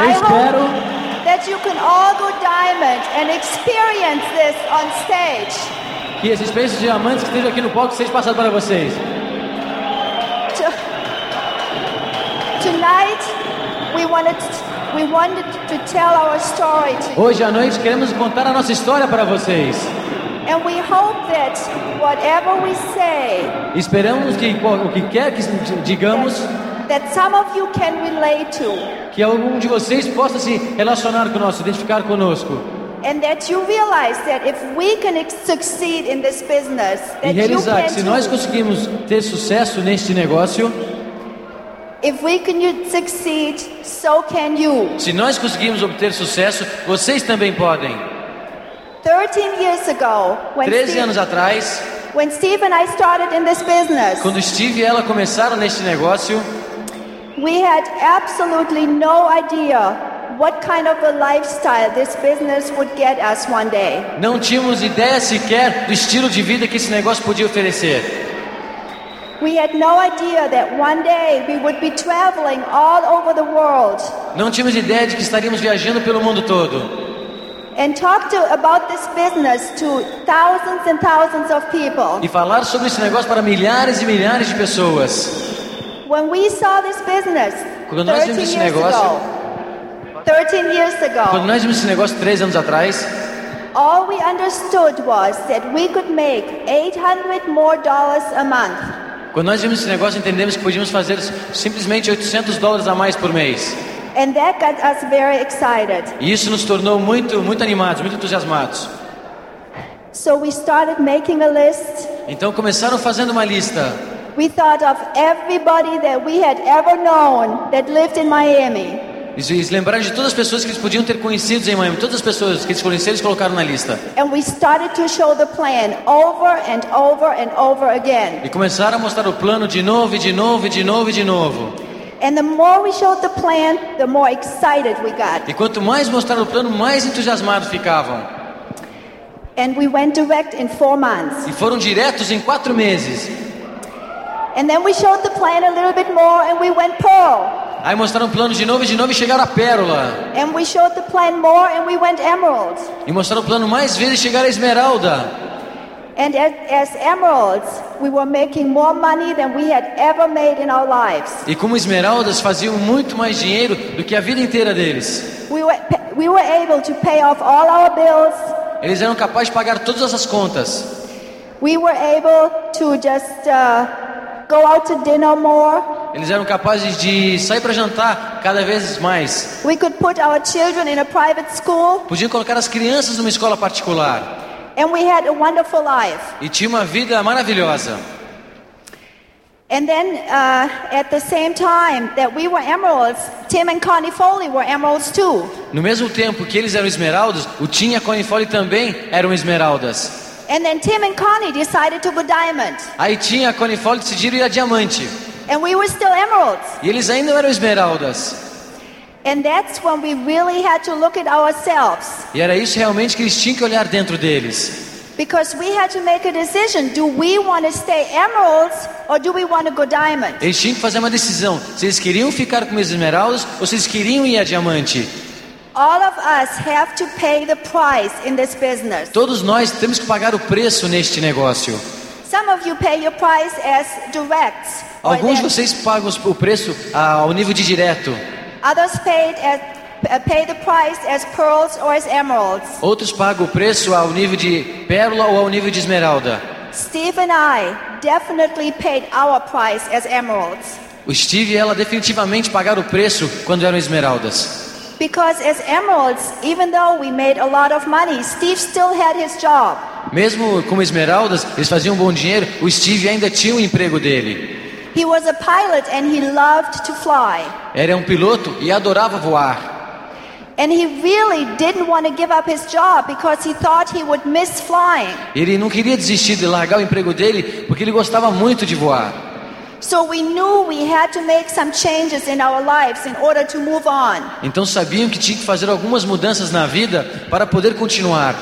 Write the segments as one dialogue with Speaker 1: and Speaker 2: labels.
Speaker 1: Eu espero
Speaker 2: that you can all go diamond and experience this on stage.
Speaker 1: que esse experiência de diamantes que esteja aqui no palco seja passado para vocês.
Speaker 2: To- Tonight, we wanted we wanted to tell our story to you,
Speaker 1: Hoje à noite queremos contar a nossa história para vocês.
Speaker 2: and we hope that whatever we say,
Speaker 1: Esperamos que o que quer que digamos,
Speaker 2: that some of you can relate to,
Speaker 1: que algum de vocês possa se relacionar conosco, identificar conosco.
Speaker 2: and that you realize that if we can succeed in this business,
Speaker 1: E
Speaker 2: that you
Speaker 1: realizar que
Speaker 2: can
Speaker 1: se nós conseguimos ter sucesso neste negócio,
Speaker 2: If we can succeed, so can you.
Speaker 1: se nós conseguimos obter sucesso, vocês também podem.
Speaker 2: 13 years ago, when
Speaker 1: 13
Speaker 2: Steve,
Speaker 1: anos atrás,
Speaker 2: when Steve and I started in this business,
Speaker 1: quando Steve e ela começaram neste negócio,
Speaker 2: we had absolutely no idea what kind of a lifestyle this business would get us one day.
Speaker 1: não tínhamos ideia sequer do estilo de vida que esse negócio podia oferecer.
Speaker 2: We had no idea that one day we would be traveling all over the world
Speaker 1: Não tínhamos ideia de que estaríamos viajando pelo mundo todo
Speaker 2: and talk to about this business to thousands and thousands of people.
Speaker 1: e falar sobre esse negócio para milhares e milhares de pessoas.
Speaker 2: When we saw this business
Speaker 1: Quando nós
Speaker 2: 13
Speaker 1: vimos esse
Speaker 2: years
Speaker 1: negócio-
Speaker 2: ago, 13 years
Speaker 1: Quando nós vimos esse negócio três anos atrás,
Speaker 2: all we understood was that we could make 800 more dollars a month.
Speaker 1: quando nós vimos esse negócio, entendemos que podíamos fazer simplesmente 800 dólares a mais por mês.
Speaker 2: And that got us very excited.
Speaker 1: E isso nos tornou muito, muito animados, muito entusiasmados.
Speaker 2: So we started making a list.
Speaker 1: Então começaram fazendo uma lista.
Speaker 2: We thought of everybody that we had ever known that lived in Miami.
Speaker 1: Eles lembraram de todas as pessoas que eles podiam ter conhecido em Miami. Todas as pessoas que eles conheceram, eles colocaram na lista.
Speaker 2: And we started to show the plan over and over and over again.
Speaker 1: E começaram a mostrar o plano de novo, e de novo, e de novo, e de novo.
Speaker 2: And the more we showed the plan, the more excited we got.
Speaker 1: E quanto mais mostraram o plano, mais entusiasmados ficavam.
Speaker 2: And we went direct in four months.
Speaker 1: E foram diretos em quatro meses.
Speaker 2: And then we showed the plan a little bit more and we went pearl.
Speaker 1: Aí mostraram o plano de novo e de novo e chegaram à pérola.
Speaker 2: And we showed the plan more and we went emerald.
Speaker 1: E mostraram o plano mais vezes e chegaram à esmeralda.
Speaker 2: And as, as emeralds, we were making more money than we had ever made in our lives.
Speaker 1: E como esmeraldas faziam muito mais dinheiro do que a vida inteira deles.
Speaker 2: We were, we were able to pay off all our bills.
Speaker 1: Eles eram capazes de pagar todas essas contas.
Speaker 2: We were able to just uh, go out to dinner more.
Speaker 1: Eles eram capazes de sair para jantar cada vez mais.
Speaker 2: We could put our children in a private school.
Speaker 1: Podiam colocar as crianças numa escola particular.
Speaker 2: And we had a wonderful life.
Speaker 1: E tinha uma vida maravilhosa.
Speaker 2: And then uh, at the same time that we were emeralds, Tim and Connie Foley were emeralds too.
Speaker 1: No mesmo tempo que eles eram esmeraldas, o Tim e a Connie Foley também eram esmeraldas.
Speaker 2: And then Tim and Connie decided to go diamond.
Speaker 1: Aí Tim e a Connie Foley decidiram ir a diamante.
Speaker 2: And we were still emeralds.
Speaker 1: E eles ainda eram esmeraldas.
Speaker 2: And that's when we really had to look at ourselves.
Speaker 1: E era isso realmente que eles tinham que olhar dentro deles.
Speaker 2: Because we had to make a decision. Do we want to stay emeralds or do we want to go diamond?
Speaker 1: Eles tinham que fazer uma decisão. Se eles queriam ficar com as esmeraldas ou se eles queriam ir a diamante. Todos nós temos que pagar o preço neste negócio.
Speaker 2: Some of you pay your price as directs. or
Speaker 1: Alguns de vocês pagam o preço ah, ao nível de direto.
Speaker 2: Others paid as, uh, pay the price as pearls or as emeralds.
Speaker 1: Outros pagam o preço ao nível de pérola ou ao nível de esmeralda.
Speaker 2: Steve and I definitely paid our price as emeralds.
Speaker 1: O Steve e ela definitivamente pagaram o preço quando eram esmeraldas.
Speaker 2: Because as emeralds, even though we made a lot of money, Steve still had his job.
Speaker 1: Mesmo como esmeraldas, eles faziam bom dinheiro, o Steve ainda tinha o emprego dele.
Speaker 2: He was a pilot and he loved to fly.
Speaker 1: Era um piloto e adorava voar.
Speaker 2: And he really didn't want to give up his job because he thought he would miss flying.
Speaker 1: Ele não queria desistir de largar o emprego dele porque ele gostava muito de voar. Então sabiam que tinha que fazer algumas mudanças na vida para poder continuar.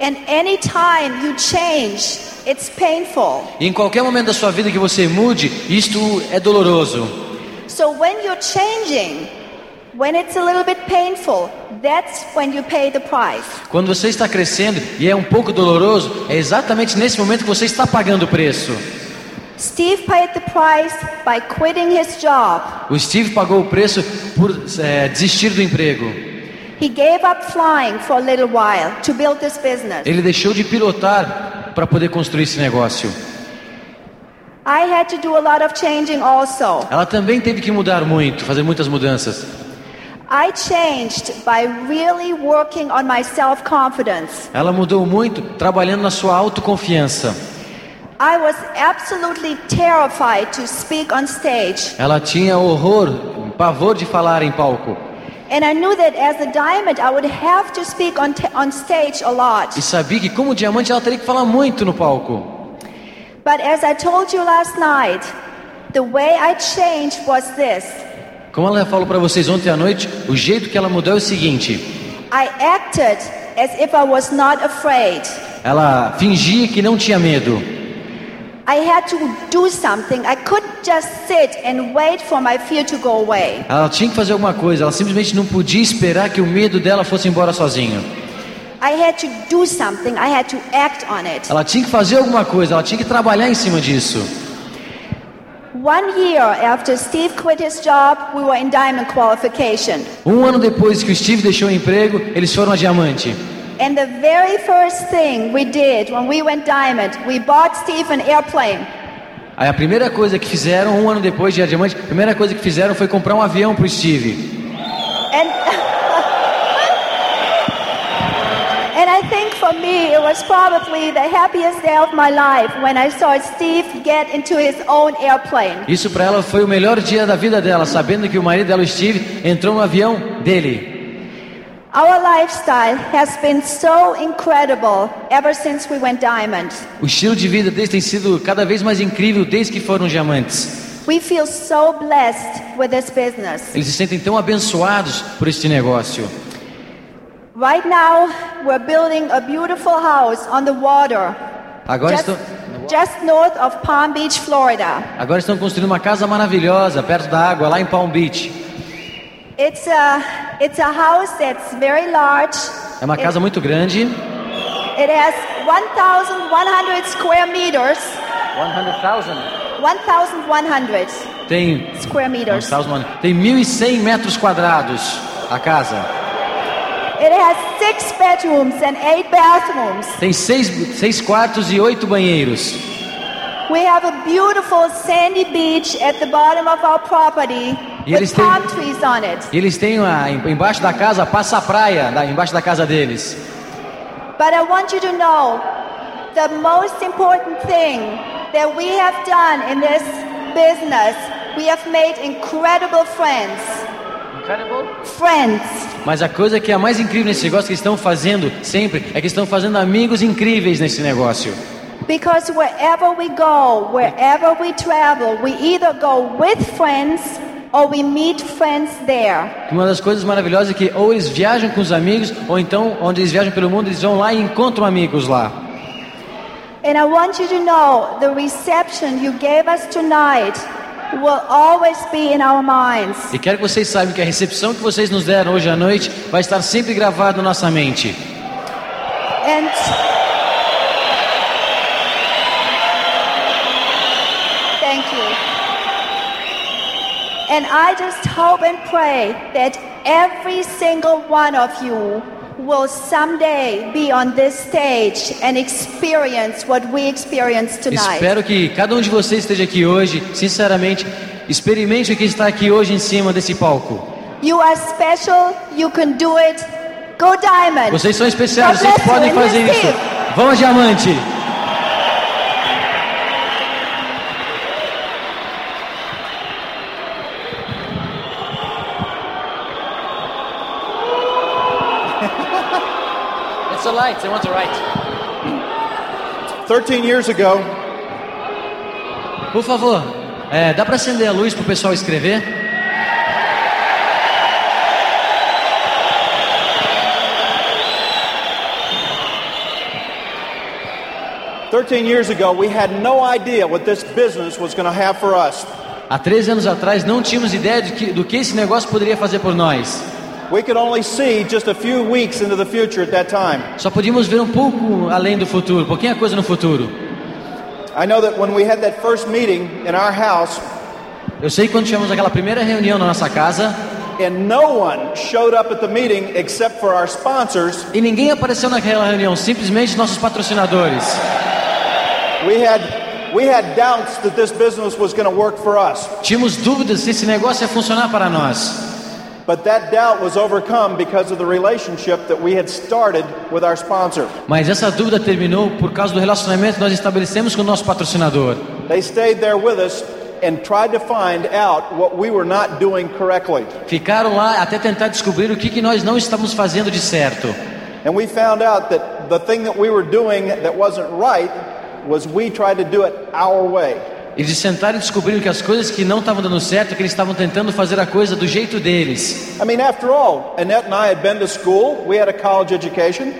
Speaker 2: And any time you change, it's painful.
Speaker 1: E em qualquer momento da sua vida que você mude, isto é doloroso.
Speaker 2: So when you're changing, When it's a little bit painful, that's when you pay the price.
Speaker 1: Quando você está crescendo e é um pouco doloroso, é exatamente nesse momento que você está pagando o preço.
Speaker 2: Steve paid the price by quitting his job.
Speaker 1: O Steve pagou o preço por é, desistir do emprego.
Speaker 2: He gave up flying for a little while to build this business.
Speaker 1: Ele deixou de pilotar para poder construir esse negócio.
Speaker 2: I had to do a lot of changing also.
Speaker 1: Ela também teve que mudar muito, fazer muitas mudanças.
Speaker 2: I changed by really working on my self-confidence.
Speaker 1: Ela mudou muito trabalhando na sua autoconfiança.
Speaker 2: I was absolutely terrified to speak on stage.
Speaker 1: Ela tinha horror, pavor de falar em palco.
Speaker 2: And I knew that as a diamond, I would have to speak on, t- on stage a lot.
Speaker 1: E sabia que como diamante ela teria que falar muito no palco.
Speaker 2: But as I told you last night, the way I changed was this.
Speaker 1: Como ela falou para vocês ontem à noite, o jeito que ela mudou é o seguinte:
Speaker 2: I acted as if I was not afraid.
Speaker 1: ela fingia que não tinha medo.
Speaker 2: I had to do something. I couldn't just sit and wait for my fear to go away.
Speaker 1: Ela tinha que fazer alguma coisa, ela simplesmente não podia esperar que o medo dela fosse embora sozinho.
Speaker 2: I had to do something. I had to act on it.
Speaker 1: Ela tinha que fazer alguma coisa, ela tinha que trabalhar em cima disso.
Speaker 2: One year after Steve quit his job, we were in diamond qualification.
Speaker 1: Um ano depois que o Steve deixou o emprego, eles foram a diamante.
Speaker 2: And the very first thing we did when we went diamond, we bought Steve an airplane.
Speaker 1: Aí a primeira coisa que fizeram, um ano depois de a diamante, a primeira coisa que fizeram foi comprar um avião para o Steve.
Speaker 2: And And I think for me, it was probably the happiest day of my life when I saw Steve get into his own airplane.
Speaker 1: Isso para ela foi o melhor dia da vida dela, sabendo que o marido dela, Steve, entrou no avião dele. O estilo de vida deles tem sido cada vez mais incrível desde que foram diamantes.
Speaker 2: We feel so blessed with this business.
Speaker 1: Eles se sentem tão abençoados por este negócio.
Speaker 2: Right now, we're building a beautiful house on the water,
Speaker 1: Agora
Speaker 2: just,
Speaker 1: estão,
Speaker 2: just north of Palm Beach, Florida.
Speaker 1: agora estão construindo uma casa maravilhosa perto da água, lá em Palm Beach.
Speaker 2: It's a, it's a house that's very large.
Speaker 1: É uma casa muito grande.
Speaker 2: It has 1,100 square meters. 1,100
Speaker 1: Tem
Speaker 2: square meters.
Speaker 1: tem 1.100 metros quadrados a casa.
Speaker 2: It has six bedrooms and eight bathrooms.
Speaker 1: Tem seis, seis quartos e oito banheiros.
Speaker 2: We have a beautiful sandy beach at the bottom of our property
Speaker 1: E eles
Speaker 2: with
Speaker 1: têm-
Speaker 2: palm trees on it.
Speaker 1: Eles têm a, embaixo da casa, passa a praia, da- embaixo da casa deles.
Speaker 2: But I want you to know the most important thing that we have done in this business, we have made incredible friends. Friends.
Speaker 1: Mas a coisa que é mais incrível nesse negócio que eles estão fazendo sempre é que estão fazendo amigos incríveis nesse negócio.
Speaker 2: Because wherever we go, wherever we travel, we either go with friends or we meet friends there.
Speaker 1: Uma das coisas maravilhosas é que ou eles viajam com os amigos, ou então, onde eles viajam pelo mundo, eles vão lá e encontram amigos lá.
Speaker 2: And I want you to know the reception you gave us tonight will always be in our minds.
Speaker 1: E quero que vocês saibam que a recepção que vocês nos deram hoje à noite vai estar sempre gravada na nossa mente.
Speaker 2: And thank you. And I just hope and pray that every single one of you will someday be on this stage and experience what we experienced tonight.
Speaker 1: Espero que cada um de vocês esteja aqui hoje, sinceramente, experimente o que está aqui hoje em cima desse palco.
Speaker 2: You are special, you can do it. Go Diamond.
Speaker 1: Vocês são especiais, vocês podem fazer isso. A diamante! Light, I want to write.
Speaker 3: 13 years ago,
Speaker 1: Por favor, é, dá para acender a luz para o pessoal escrever?
Speaker 3: Thirteen years ago, we had no idea what this business was going to have for us.
Speaker 1: Há 13 anos atrás não tínhamos ideia de que, do que esse negócio poderia fazer por nós.
Speaker 3: We could only see just a few weeks into the future at that time.
Speaker 1: Só podíamos ver um pouco além do futuro, pouquinha coisa no futuro.
Speaker 3: I know that when we had that first meeting in our house,
Speaker 1: Eu sei que quando tivemos aquela primeira reunião na nossa casa
Speaker 3: and no one showed up at the meeting except for our sponsors,
Speaker 1: e ninguém apareceu naquela reunião, simplesmente nossos patrocinadores.
Speaker 3: we had we had doubts that this business was going to work for us.
Speaker 1: Tínhamos dúvidas se esse negócio ia funcionar para nós. Mas essa dúvida terminou por causa do relacionamento que nós estabelecemos com o nosso patrocinador.
Speaker 3: They stayed there with us and tried to find out what we were not doing correctly.
Speaker 1: Ficaram lá até tentar descobrir o que, que nós não estamos fazendo de certo.
Speaker 3: And we found out that the thing that we were doing that wasn't right was we tried to do it our way.
Speaker 1: Eles sentaram e descobriram que as coisas que não estavam dando certo, que eles estavam tentando fazer a coisa do jeito deles.
Speaker 3: I mean, after all, Annette and I had been to school. We had a college education.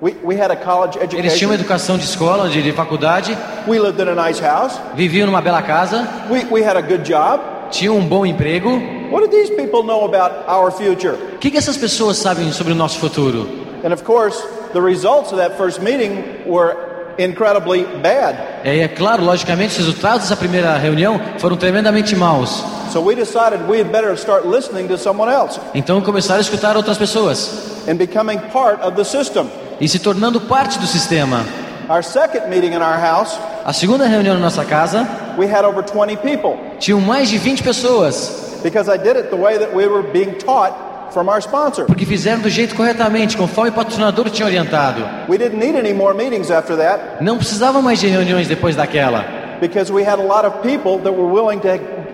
Speaker 3: We, we had a college
Speaker 1: Eles tinham uma
Speaker 3: education.
Speaker 1: educação de escola, de, de faculdade,
Speaker 3: We lived in a nice house.
Speaker 1: viviam numa bela casa,
Speaker 3: We, we had a good job.
Speaker 1: tinham um bom emprego.
Speaker 3: What did these people know about our future?
Speaker 1: O que, que essas pessoas sabem sobre o nosso futuro?
Speaker 3: And of course, the results of that first meeting were incredibly bad.
Speaker 1: É, é claro, logicamente, os resultados dessa primeira reunião foram tremendamente maus.
Speaker 3: So we decided we had better start listening to someone else
Speaker 1: Então começaram a escutar outras pessoas
Speaker 3: and becoming part of the system.
Speaker 1: e se tornando parte do sistema.
Speaker 3: Our second meeting in our house,
Speaker 1: A segunda reunião na nossa casa
Speaker 3: we had over 20 people
Speaker 1: tinham mais de 20 pessoas,
Speaker 3: because I did it the way that we were being taught from our sponsor.
Speaker 1: porque fizeram do jeito corretamente, conforme o patrocinador tinha orientado.
Speaker 3: We didn't need any more meetings after that
Speaker 1: Não precisava mais de reuniões depois daquela,
Speaker 3: because we had a lot of people that were willing to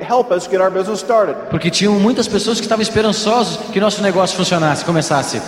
Speaker 3: help us get our business started.
Speaker 1: porque tinham muitas pessoas que estavam esperançosos que nosso negócio funcionasse, começasse.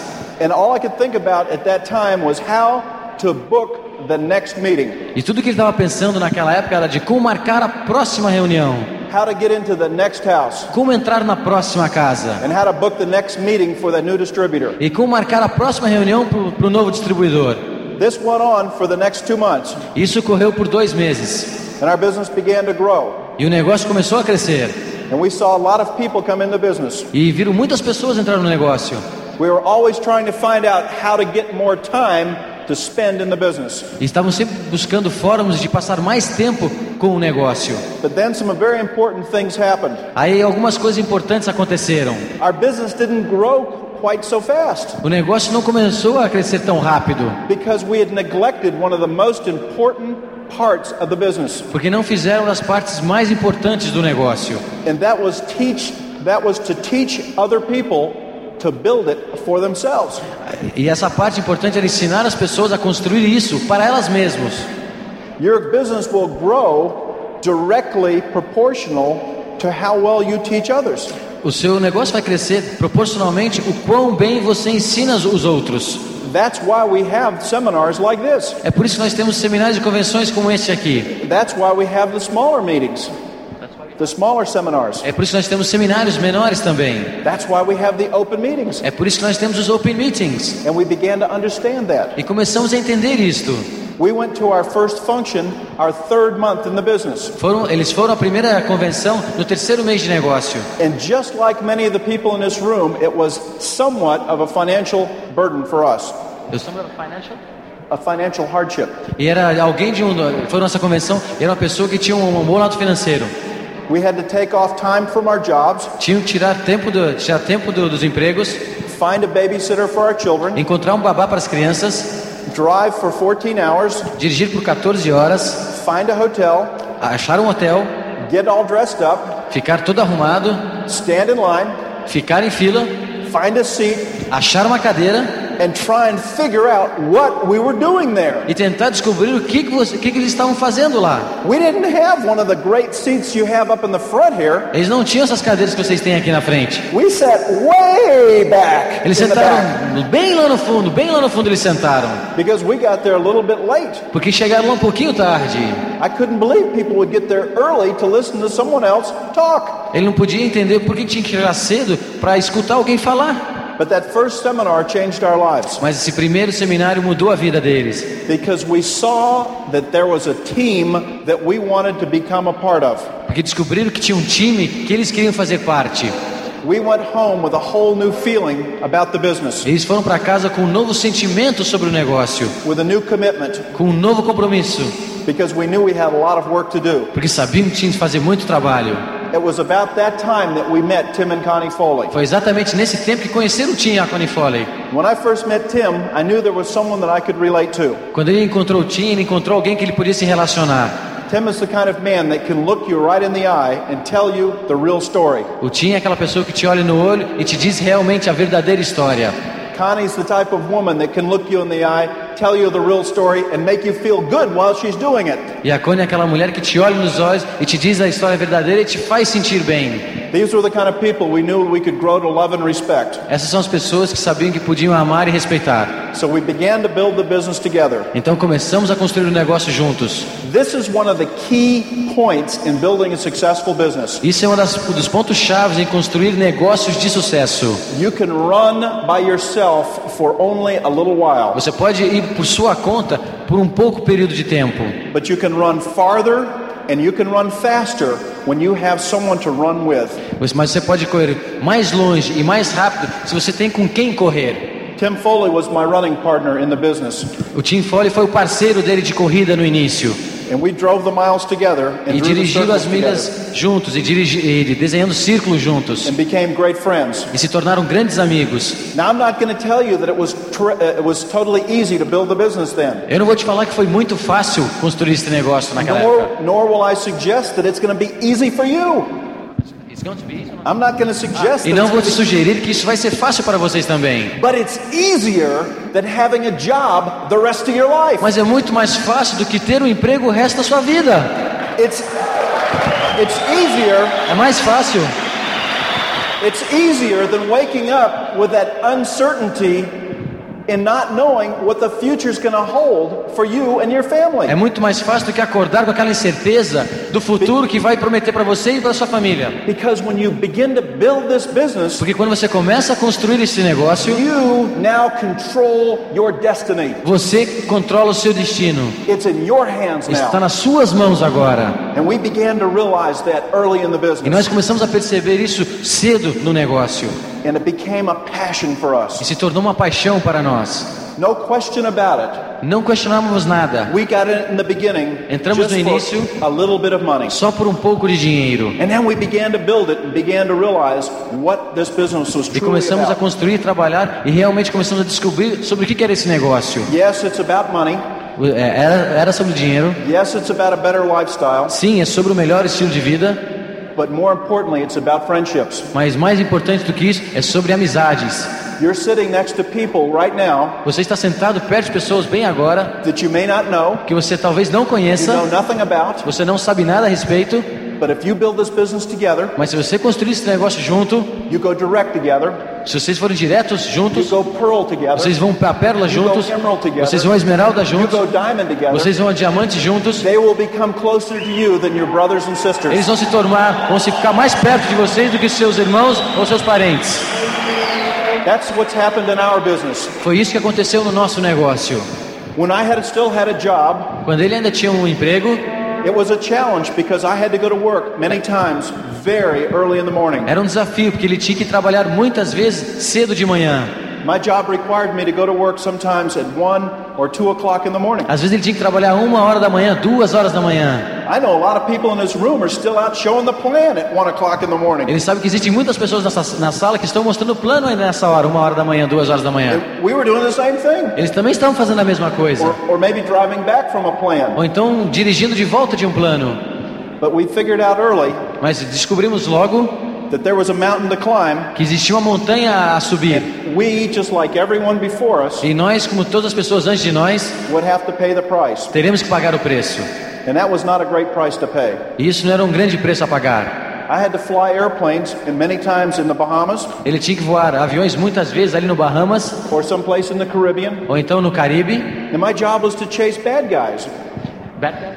Speaker 3: And all I could think about at that time was how to book the next meeting,
Speaker 1: E tudo que ele estava pensando naquela época era de como marcar a próxima reunião,
Speaker 3: how to get into the next house,
Speaker 1: como entrar na próxima casa
Speaker 3: and how to book the next meeting for the new distributor.
Speaker 1: e como marcar a próxima reunião para o novo distribuidor.
Speaker 3: This went on for the next two months,
Speaker 1: Isso ocorreu por dois meses
Speaker 3: and our business began to grow.
Speaker 1: e o negócio começou a crescer
Speaker 3: And we saw a lot of people come into business.
Speaker 1: e viram muitas pessoas entrar no negócio.
Speaker 3: We were always trying to find out how to get more time to spend in the business.
Speaker 1: Estavam sempre buscando fórmulas de passar mais tempo com o negócio.
Speaker 3: But then some very important things happened.
Speaker 1: Aí algumas coisas importantes aconteceram.
Speaker 3: Our business didn't grow quite so fast
Speaker 1: O negócio não começou a crescer tão rápido,
Speaker 3: because we had neglected one of the most important parts of the business.
Speaker 1: porque não fizeram as partes mais importantes do negócio.
Speaker 3: And that was teach that was to teach other people to build it for themselves.
Speaker 1: E essa parte importante era ensinar as pessoas a construir isso para elas mesmas.
Speaker 3: Your business will grow directly proportional to how well you teach others.
Speaker 1: O seu negócio vai crescer proporcionalmente o quão bem você ensina os outros.
Speaker 3: That's why we have seminars like this.
Speaker 1: É por isso que nós temos seminários e convenções como esse aqui.
Speaker 3: That's why we have the smaller meetings. The smaller seminars.
Speaker 1: É por isso que nós temos seminários menores também.
Speaker 3: That's why we have the open meetings.
Speaker 1: É por isso que nós temos os open meetings.
Speaker 3: And we began to understand that.
Speaker 1: E começamos a entender isto.
Speaker 3: We went to our first function, our third month in the business.
Speaker 1: Foram, eles foram à primeira convenção no terceiro mês de negócio.
Speaker 3: And just like many of the people in this room, it was somewhat of a financial burden for us, a financial hardship.
Speaker 1: E era alguém de um, foi nessa convenção, era uma pessoa que tinha um bom lado financeiro.
Speaker 3: We had to take off time from our jobs,
Speaker 1: Tinham que tirar tempo, do, tirar tempo do- dos empregos,
Speaker 3: find a babysitter for our children,
Speaker 1: encontrar um babá para as crianças,
Speaker 3: drive for 14 hours,
Speaker 1: dirigir por 14 horas,
Speaker 3: find a hotel,
Speaker 1: achar um hotel,
Speaker 3: get all dressed up,
Speaker 1: ficar todo arrumado,
Speaker 3: stand in line,
Speaker 1: ficar em fila,
Speaker 3: find a seat,
Speaker 1: achar uma cadeira
Speaker 3: and try and figure out what we were doing there.
Speaker 1: e tentar descobrir o que, que, você, que, que eles estavam fazendo lá.
Speaker 3: We didn't have one of the great seats you have up in the front here.
Speaker 1: Eles não tinham essas cadeiras que vocês têm aqui na frente.
Speaker 3: We sat way back
Speaker 1: Eles sentaram bem lá no fundo, bem lá no fundo eles sentaram.
Speaker 3: because we got there a little bit late.
Speaker 1: Porque chegaram lá um pouquinho tarde.
Speaker 3: I couldn't believe people would get there early to listen to someone else talk.
Speaker 1: Ele não podia entender por que tinha que chegar cedo para escutar alguém falar.
Speaker 3: But that first seminar changed our lives
Speaker 1: Mas esse primeiro seminário mudou a vida deles.
Speaker 3: because we saw that there was a team that we wanted to become a part of.
Speaker 1: Porque descobriram que tinha um time que eles queriam fazer parte.
Speaker 3: We went home with a whole new feeling about the business,
Speaker 1: Eles foram para casa com um novo sentimento sobre o negócio,
Speaker 3: with a new commitment,
Speaker 1: com um novo compromisso,
Speaker 3: because we knew we had a lot of work to do.
Speaker 1: porque sabiam que tinham que fazer muito trabalho.
Speaker 3: It was about that time that we met Tim and Connie Foley.
Speaker 1: Foi exatamente nesse tempo que conheceram o Tim e a Connie Foley.
Speaker 3: When I first met Tim, I knew there was someone that I could relate to.
Speaker 1: Quando ele encontrou o Tim, ele encontrou alguém que ele podia se relacionar.
Speaker 3: Tim is the kind of man that can look you right in the eye and tell you the real story.
Speaker 1: O Tim é aquela pessoa que te olha no olho e te diz realmente a verdadeira história.
Speaker 3: Connie's the type of woman that can look you in the eye, tell you the real story, and make you feel good while she's doing it.
Speaker 1: E a Connie é aquela mulher que te olha nos olhos e te diz a história verdadeira e te faz sentir bem.
Speaker 3: These were the kind of people we knew we could grow to love and respect.
Speaker 1: Essas são as pessoas que sabiam que podiam amar e respeitar.
Speaker 3: So we began to build the business together.
Speaker 1: Então começamos a construir o negócio juntos.
Speaker 3: This is one of the key points in building a successful business.
Speaker 1: Isso é um das- dos pontos chaves em construir negócios de sucesso.
Speaker 3: You can run by yourself for only a little while,
Speaker 1: Você pode ir por sua conta por um pouco período de tempo,
Speaker 3: but you can run farther and you can run faster when you have someone to run with.
Speaker 1: mas você pode correr mais longe e mais rápido se você tem com quem correr.
Speaker 3: Tim Foley was my running partner in the business,
Speaker 1: O Tim Foley foi o parceiro dele de corrida no início
Speaker 3: and we drove the miles together and
Speaker 1: e dirigiu
Speaker 3: circles
Speaker 1: as milhas
Speaker 3: together
Speaker 1: juntos e, dirigi, e desenhando círculos juntos
Speaker 3: and became great friends.
Speaker 1: e se tornaram grandes amigos.
Speaker 3: Now I'm not going to tell you that it was tr- it was totally easy to build the business then.
Speaker 1: Eu não vou te falar que foi muito fácil construir esse negócio naquela época.
Speaker 3: Nor will I suggest that it's going to be easy for you. I'm not going to suggest
Speaker 1: E não vou te sugerir que isso vai ser fácil para vocês também.
Speaker 3: But it's easier than having a job the rest of your life.
Speaker 1: Mas é muito mais fácil do que ter um emprego o resto da sua vida.
Speaker 3: It's it's easier
Speaker 1: É mais fácil.
Speaker 3: it's easier than waking up with that uncertainty
Speaker 1: É muito mais fácil do que acordar com aquela incerteza do futuro que vai prometer para você e para sua família.
Speaker 3: Because when you begin to build this business,
Speaker 1: Porque quando você começa a construir esse negócio,
Speaker 3: you now control your destiny.
Speaker 1: você controla o seu destino.
Speaker 3: It's in your hands
Speaker 1: Está
Speaker 3: now.
Speaker 1: nas suas mãos agora.
Speaker 3: And we began to realize that early in the
Speaker 1: E nós
Speaker 3: business.
Speaker 1: começamos a perceber isso cedo no negócio.
Speaker 3: And it became a passion for
Speaker 1: E
Speaker 3: us.
Speaker 1: se tornou uma paixão para nós.
Speaker 3: No question about it.
Speaker 1: Não questionávamos nada.
Speaker 3: We got in in the beginning
Speaker 1: Entramos
Speaker 3: just
Speaker 1: no
Speaker 3: for
Speaker 1: início.
Speaker 3: a little bit of money.
Speaker 1: Só por um pouco de dinheiro.
Speaker 3: And then we began to build it and began to realize what this business was
Speaker 1: E começamos a construir, trabalhar e realmente começamos a descobrir sobre o que que era esse negócio.
Speaker 3: Yes, it's about money.
Speaker 1: É, Era, era sobre dinheiro.
Speaker 3: Yes, it's about a better lifestyle.
Speaker 1: Sim, é sobre o melhor estilo de vida.
Speaker 3: But more importantly, it's about friendships.
Speaker 1: Mas mais importante do que isso é sobre amizades.
Speaker 3: You're sitting next to people right now
Speaker 1: Você está sentado perto de pessoas bem agora
Speaker 3: that you may not know,
Speaker 1: que você talvez não
Speaker 3: you know
Speaker 1: conheça,
Speaker 3: nothing about,
Speaker 1: você não sabe nada a respeito,
Speaker 3: but if you build this business together,
Speaker 1: mas se você construir esse negócio junto,
Speaker 3: you go direct together,
Speaker 1: se vocês forem diretos
Speaker 3: you
Speaker 1: juntos,
Speaker 3: go pearl together,
Speaker 1: vocês vão para a pérola
Speaker 3: you go
Speaker 1: juntos,
Speaker 3: emerald together,
Speaker 1: vocês vão a esmeralda
Speaker 3: you
Speaker 1: juntos,
Speaker 3: go diamond together,
Speaker 1: vocês vão a diamante juntos,
Speaker 3: they will become closer to you than your brothers and sisters.
Speaker 1: eles vão se tornar, vão se ficar mais perto de vocês do que seus irmãos ou seus parentes.
Speaker 3: That's what's happened in our business.
Speaker 1: Foi isso que aconteceu no nosso negócio.
Speaker 3: When I had still had a job,
Speaker 1: Quando ele ainda tinha um emprego,
Speaker 3: it was a challenge because I had to go to work many times very early in the morning.
Speaker 1: era um desafio porque ele tinha que trabalhar muitas vezes cedo de manhã.
Speaker 3: My job required me to go to work sometimes at 1 or 2 o'clock in the morning.
Speaker 1: Às vezes ele tinha que trabalhar uma hora da manhã, duas horas da manhã.
Speaker 3: I know a lot of people in this room are still out showing the plan at 1 o'clock in the morning.
Speaker 1: Ele sabe que existem muitas pessoas nessa, na sala que estão mostrando o plano ainda nessa hora, uma hora da manhã, duas horas da manhã.
Speaker 3: And we were doing the same thing.
Speaker 1: Eles também estão fazendo a mesma coisa.
Speaker 3: Or, or maybe driving back from a plan.
Speaker 1: Ou então dirigindo de volta de um plano.
Speaker 3: But we figured out early
Speaker 1: Mas descobrimos logo
Speaker 3: that there was a mountain to climb.
Speaker 1: que existia uma montanha a subir.
Speaker 3: We, just like everyone before us,
Speaker 1: E nós, como todas as pessoas antes de nós,
Speaker 3: would have to pay the price.
Speaker 1: teremos que pagar o preço.
Speaker 3: And that was not a great price to pay.
Speaker 1: E isso não era um grande preço a pagar.
Speaker 3: I had to fly airplanes and many times in the Bahamas
Speaker 1: Ele tinha que voar aviões muitas vezes ali no Bahamas,
Speaker 3: or someplace in the Caribbean.
Speaker 1: ou então no Caribe.
Speaker 3: And my job was to chase bad guys. Bad guys,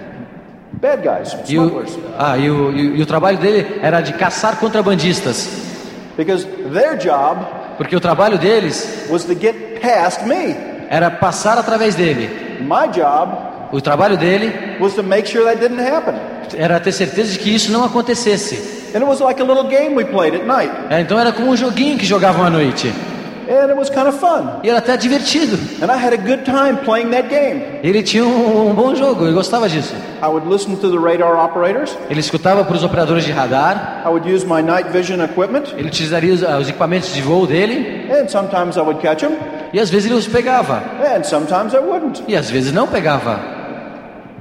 Speaker 1: E o, ah, e, o, e o- e o trabalho dele era de caçar contrabandistas.
Speaker 3: Because their job
Speaker 1: Porque o trabalho deles
Speaker 3: was to get past me.
Speaker 1: era passar através dele.
Speaker 3: My job
Speaker 1: O trabalho dele
Speaker 3: was to make sure that didn't happen.
Speaker 1: era ter certeza de que isso não acontecesse.
Speaker 3: And it was like a little game we played at night.
Speaker 1: É, então era como um joguinho que jogavam à noite.
Speaker 3: And it was kind of fun.
Speaker 1: E era até divertido.
Speaker 3: And I had a good time playing that game.
Speaker 1: Ele tinha um, um bom jogo, ele gostava disso.
Speaker 3: I would listen to the radar operators.
Speaker 1: Ele escutava para os operadores de radar,
Speaker 3: I would use my night vision equipment.
Speaker 1: ele utilizaria os, ah, os equipamentos de voo dele,
Speaker 3: And sometimes I would catch them.
Speaker 1: e às vezes ele os pegava,
Speaker 3: And sometimes I wouldn't.
Speaker 1: e às vezes não pegava.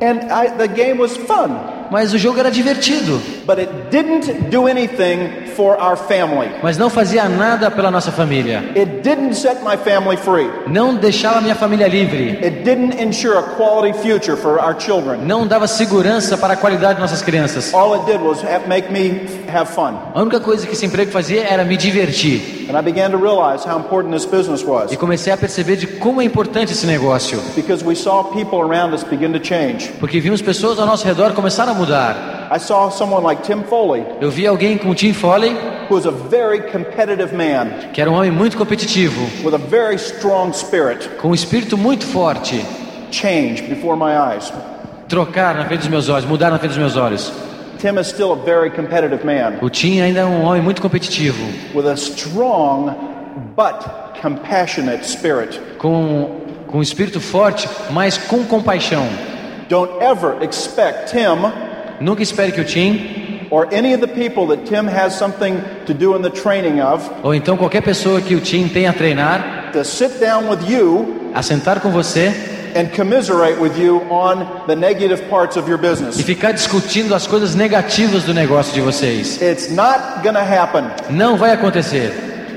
Speaker 3: And I, the game was fun.
Speaker 1: Mas o jogo era divertido,
Speaker 3: But it didn't do anything for our family.
Speaker 1: mas não fazia nada pela nossa família.
Speaker 3: It didn't set my family free.
Speaker 1: Não deixava minha família livre,
Speaker 3: It didn't ensure a quality future for our children.
Speaker 1: não dava segurança para a qualidade de nossas crianças.
Speaker 3: All it did was make me have fun.
Speaker 1: A única coisa que esse emprego fazia era me divertir.
Speaker 3: And I began to realize how important this business was
Speaker 1: E comecei a perceber de como é importante esse negócio,
Speaker 3: because we saw people around us begin to change.
Speaker 1: porque vimos pessoas ao nosso redor começar a mudar.
Speaker 3: I saw someone like Tim Foley,
Speaker 1: Eu vi alguém com Tim Foley,
Speaker 3: who was a very competitive man
Speaker 1: que era um homem muito competitivo,
Speaker 3: with a very strong spirit,
Speaker 1: com um espírito muito forte,
Speaker 3: change before my eyes.
Speaker 1: trocar na frente dos meus olhos, mudar na frente dos meus olhos.
Speaker 3: Tim is still a very competitive man
Speaker 1: O Tim ainda é um homem muito competitivo,
Speaker 3: with a strong but compassionate spirit.
Speaker 1: com, com um espírito forte, mas com compaixão.
Speaker 3: Don't ever expect Tim
Speaker 1: Nunca espere que o Tim,
Speaker 3: or any of the people that Tim has something to do in the training of
Speaker 1: ou então qualquer pessoa que o Tim tenha a treinar,
Speaker 3: to sit down with you
Speaker 1: a sentar com você
Speaker 3: and commiserate with you on the negative parts of your
Speaker 1: e
Speaker 3: business.
Speaker 1: ficar discutindo as coisas negativas do negócio de vocês.
Speaker 3: It's not happen
Speaker 1: Não vai acontecer,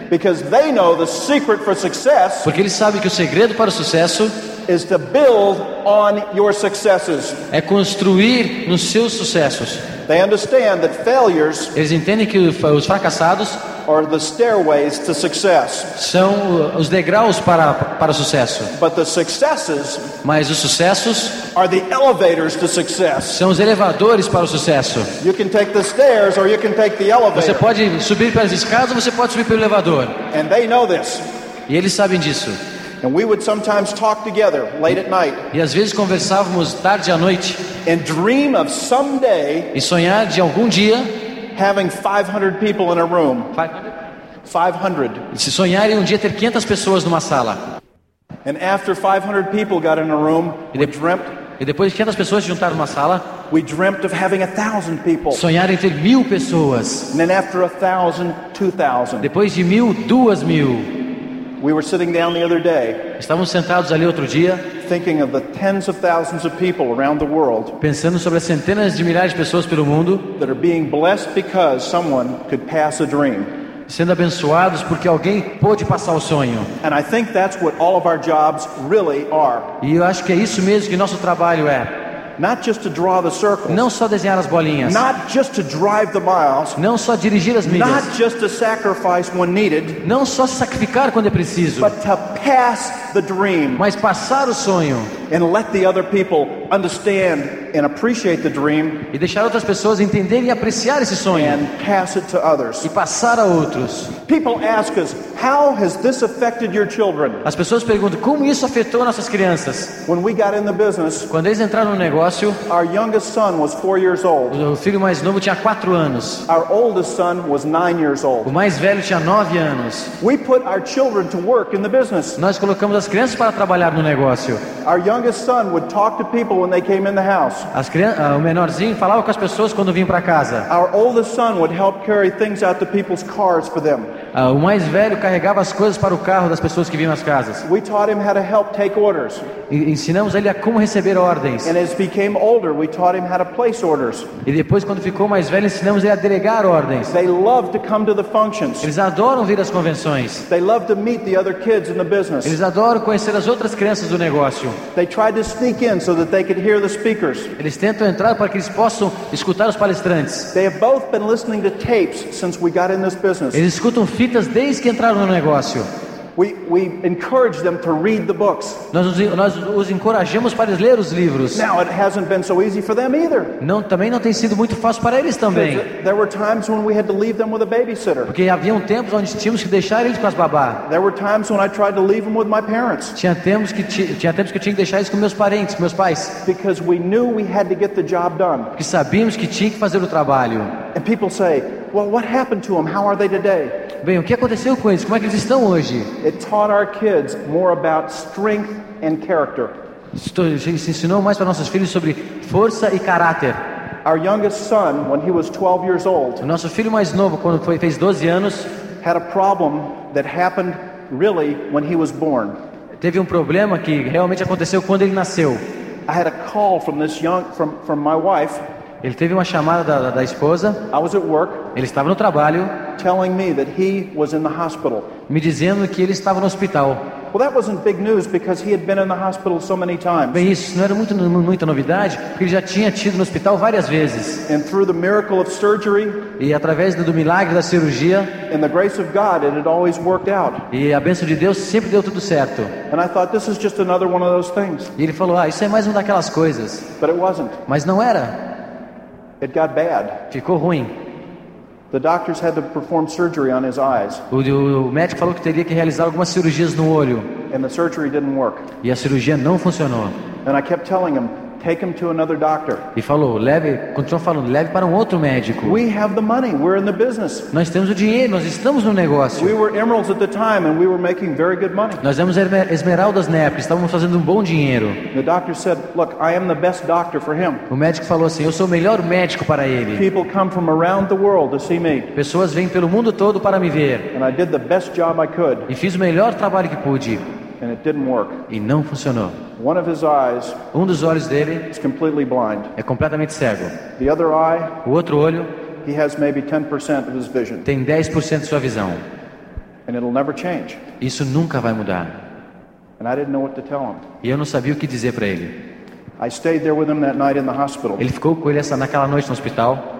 Speaker 3: because they know the secret for success
Speaker 1: porque eles sabem que o segredo para o sucesso
Speaker 3: is to build on your successes.
Speaker 1: é construir nos seus sucessos.
Speaker 3: They understand that failures
Speaker 1: Eles entendem que os fracassados
Speaker 3: are the stairways to success,
Speaker 1: são os degraus para, para o sucesso,
Speaker 3: but the successes
Speaker 1: mas os sucessos
Speaker 3: are the elevators to success.
Speaker 1: são os elevadores para o sucesso.
Speaker 3: You can take the stairs or you can take the
Speaker 1: Você
Speaker 3: elevator.
Speaker 1: pode subir pelas escadas ou você pode subir pelo elevador.
Speaker 3: And they know this.
Speaker 1: E eles sabem disso.
Speaker 3: And we would sometimes talk together late at night
Speaker 1: E às vezes conversávamos tarde à noite
Speaker 3: and dream of someday
Speaker 1: e sonhar de algum dia,
Speaker 3: having 500 people in a room. 500.
Speaker 1: e se sonhar em um dia ter 500 pessoas numa sala.
Speaker 3: And after 500 people got in a room, we dreamt,
Speaker 1: E depois de 500 pessoas se juntaram numa sala,
Speaker 3: we dreamt of having a thousand people.
Speaker 1: sonhar em ter mil pessoas.
Speaker 3: And then after a thousand, two thousand.
Speaker 1: Depois de mil, duas mil.
Speaker 3: We were sitting down the other day
Speaker 1: Estávamos sentados ali outro dia,
Speaker 3: thinking of the tens of thousands of people around the world
Speaker 1: pensando sobre as centenas de milhares de pessoas pelo mundo
Speaker 3: that are being blessed because someone could pass a dream.
Speaker 1: sendo abençoados porque alguém pôde passar o sonho.
Speaker 3: And I think that's what all of our jobs really are.
Speaker 1: E eu acho que é isso mesmo que nosso trabalho é.
Speaker 3: Not just to draw the circles,
Speaker 1: Não só desenhar as bolinhas,
Speaker 3: not just to drive the miles,
Speaker 1: não só dirigir as milhas,
Speaker 3: not just to sacrifice when needed,
Speaker 1: não só sacrificar quando é preciso,
Speaker 3: but to pass the dream
Speaker 1: mas passar o sonho
Speaker 3: and let the other people understand and appreciate the dream
Speaker 1: e deixar outras pessoas entenderem e apreciar esse sonho
Speaker 3: and pass it to others.
Speaker 1: e passar a outros.
Speaker 3: People ask us, How has this affected your children?
Speaker 1: As pessoas perguntam como isso afetou nossas crianças.
Speaker 3: When we got in the business,
Speaker 1: Quando eles entraram no negócio,
Speaker 3: our youngest son was four years old,
Speaker 1: o filho mais novo tinha quatro anos,
Speaker 3: our oldest son was nine years
Speaker 1: o
Speaker 3: old.
Speaker 1: mais velho tinha nove anos.
Speaker 3: We put our children to work in the business.
Speaker 1: Nós colocamos as crianças para trabalhar no negócio.
Speaker 3: Our youngest son would talk to people when they came in the house.
Speaker 1: As crianças, o menorzinho falava com as pessoas quando vinham para casa.
Speaker 3: Our oldest son would help carry things out to people's cars for them.
Speaker 1: Ah, O mais velho carregava as coisas para o carro das pessoas que vinham às casas.
Speaker 3: We taught him how to help take orders.
Speaker 1: E ensinamos ele a como receber ordens.
Speaker 3: And as he became older, we taught him how to place orders.
Speaker 1: E depois, quando ficou mais velho, ensinamos ele a delegar ordens.
Speaker 3: They love to come to the functions.
Speaker 1: Eles adoram vir às convenções.
Speaker 3: They love to meet the other kids in the business.
Speaker 1: Eles adoram conhecer as outras crianças do negócio.
Speaker 3: They tried to sneak in so that they could hear the speakers.
Speaker 1: Eles tentam entrar para que eles possam escutar os palestrantes.
Speaker 3: They have both been listening to tapes since we got in this business.
Speaker 1: Eles escutam fitas desde que entraram no negócio.
Speaker 3: We, we encourage them to read the books.
Speaker 1: Nós os, nós os encorajamos para ler os livros.
Speaker 3: Now, it hasn't been so easy for them either.
Speaker 1: Não, também não tem sido muito fácil para eles também.
Speaker 3: There were times when we had to leave them with a babysitter.
Speaker 1: Porque haviam tempos onde tínhamos que deixar eles com as babá.
Speaker 3: There were times when I tried to leave them with my parents
Speaker 1: Tinha tempos que ti- tinha tempos que eu tinha que deixar eles com meus parentes, com meus pais,
Speaker 3: because we knew we had to get the job done.
Speaker 1: porque sabíamos que tinha que fazer o trabalho.
Speaker 3: And people say, well, what happened to them? How are they today?
Speaker 1: Bem, o que aconteceu com eles? Como é que eles estão hoje?
Speaker 3: It taught our kids more about strength and character.
Speaker 1: Isto se ensinou mais para nossos filhos sobre força e caráter.
Speaker 3: Our youngest son, when he was 12 years old,
Speaker 1: O nosso filho mais novo, quando foi, fez 12 anos,
Speaker 3: had a problem that happened really when he was born.
Speaker 1: teve um problema que realmente aconteceu quando ele nasceu.
Speaker 3: I had a call from this young from, from my wife.
Speaker 1: Ele teve uma chamada da, da- esposa,
Speaker 3: I was at work
Speaker 1: ele estava no trabalho,
Speaker 3: telling me that he was in the hospital.
Speaker 1: me dizendo que ele estava no hospital.
Speaker 3: Well, that wasn't big news because he had been in the hospital so many times.
Speaker 1: Bem, isso não era muito, muita novidade, porque ele já tinha tido no hospital várias vezes.
Speaker 3: And through the miracle of surgery
Speaker 1: E através do, do milagre da cirurgia
Speaker 3: and the grace of God, it had always worked out.
Speaker 1: e a bênção de Deus sempre deu tudo certo.
Speaker 3: And I thought this is just another one of those things.
Speaker 1: E ele falou: Ah, isso é mais uma daquelas coisas.
Speaker 3: But it wasn't.
Speaker 1: Mas não era,
Speaker 3: It got bad.
Speaker 1: ficou ruim.
Speaker 3: The doctors had to perform surgery on his eyes,
Speaker 1: O, o médico falou que teria que realizar algumas cirurgias no olho
Speaker 3: and the surgery didn't work.
Speaker 1: e a cirurgia não funcionou.
Speaker 3: And I kept telling him, take him to another doctor.
Speaker 1: E falou: leve, continuou falando, leve para um outro médico.
Speaker 3: We have the money. We're in the business.
Speaker 1: Nós temos o dinheiro, nós estamos no
Speaker 3: We
Speaker 1: negócio.
Speaker 3: were emeralds at the time and we were making very good money.
Speaker 1: Nós éramos esme- esmeraldas na época, estávamos fazendo um bom dinheiro.
Speaker 3: The doctor said, Look, I am the best doctor for him.
Speaker 1: O médico falou assim: Eu sou o melhor médico para ele.
Speaker 3: People come from around the world to see me,
Speaker 1: Pessoas vêm pelo mundo todo para me ver.
Speaker 3: and I did the best job I could,
Speaker 1: E fiz o melhor trabalho que pude.
Speaker 3: And it didn't work.
Speaker 1: E não funcionou.
Speaker 3: One of his eyes
Speaker 1: Um dos olhos dele
Speaker 3: is completely blind.
Speaker 1: é completamente cego.
Speaker 3: The other eye,
Speaker 1: O outro olho
Speaker 3: he has maybe 10% of his vision,
Speaker 1: tem 10% de sua visão.
Speaker 3: and it'll never change.
Speaker 1: Isso nunca vai mudar.
Speaker 3: And I didn't know what to tell him.
Speaker 1: E eu não sabia o que dizer para ele.
Speaker 3: I stayed there with him that night in the hospital.
Speaker 1: Ele ficou com ele essa, naquela noite no hospital.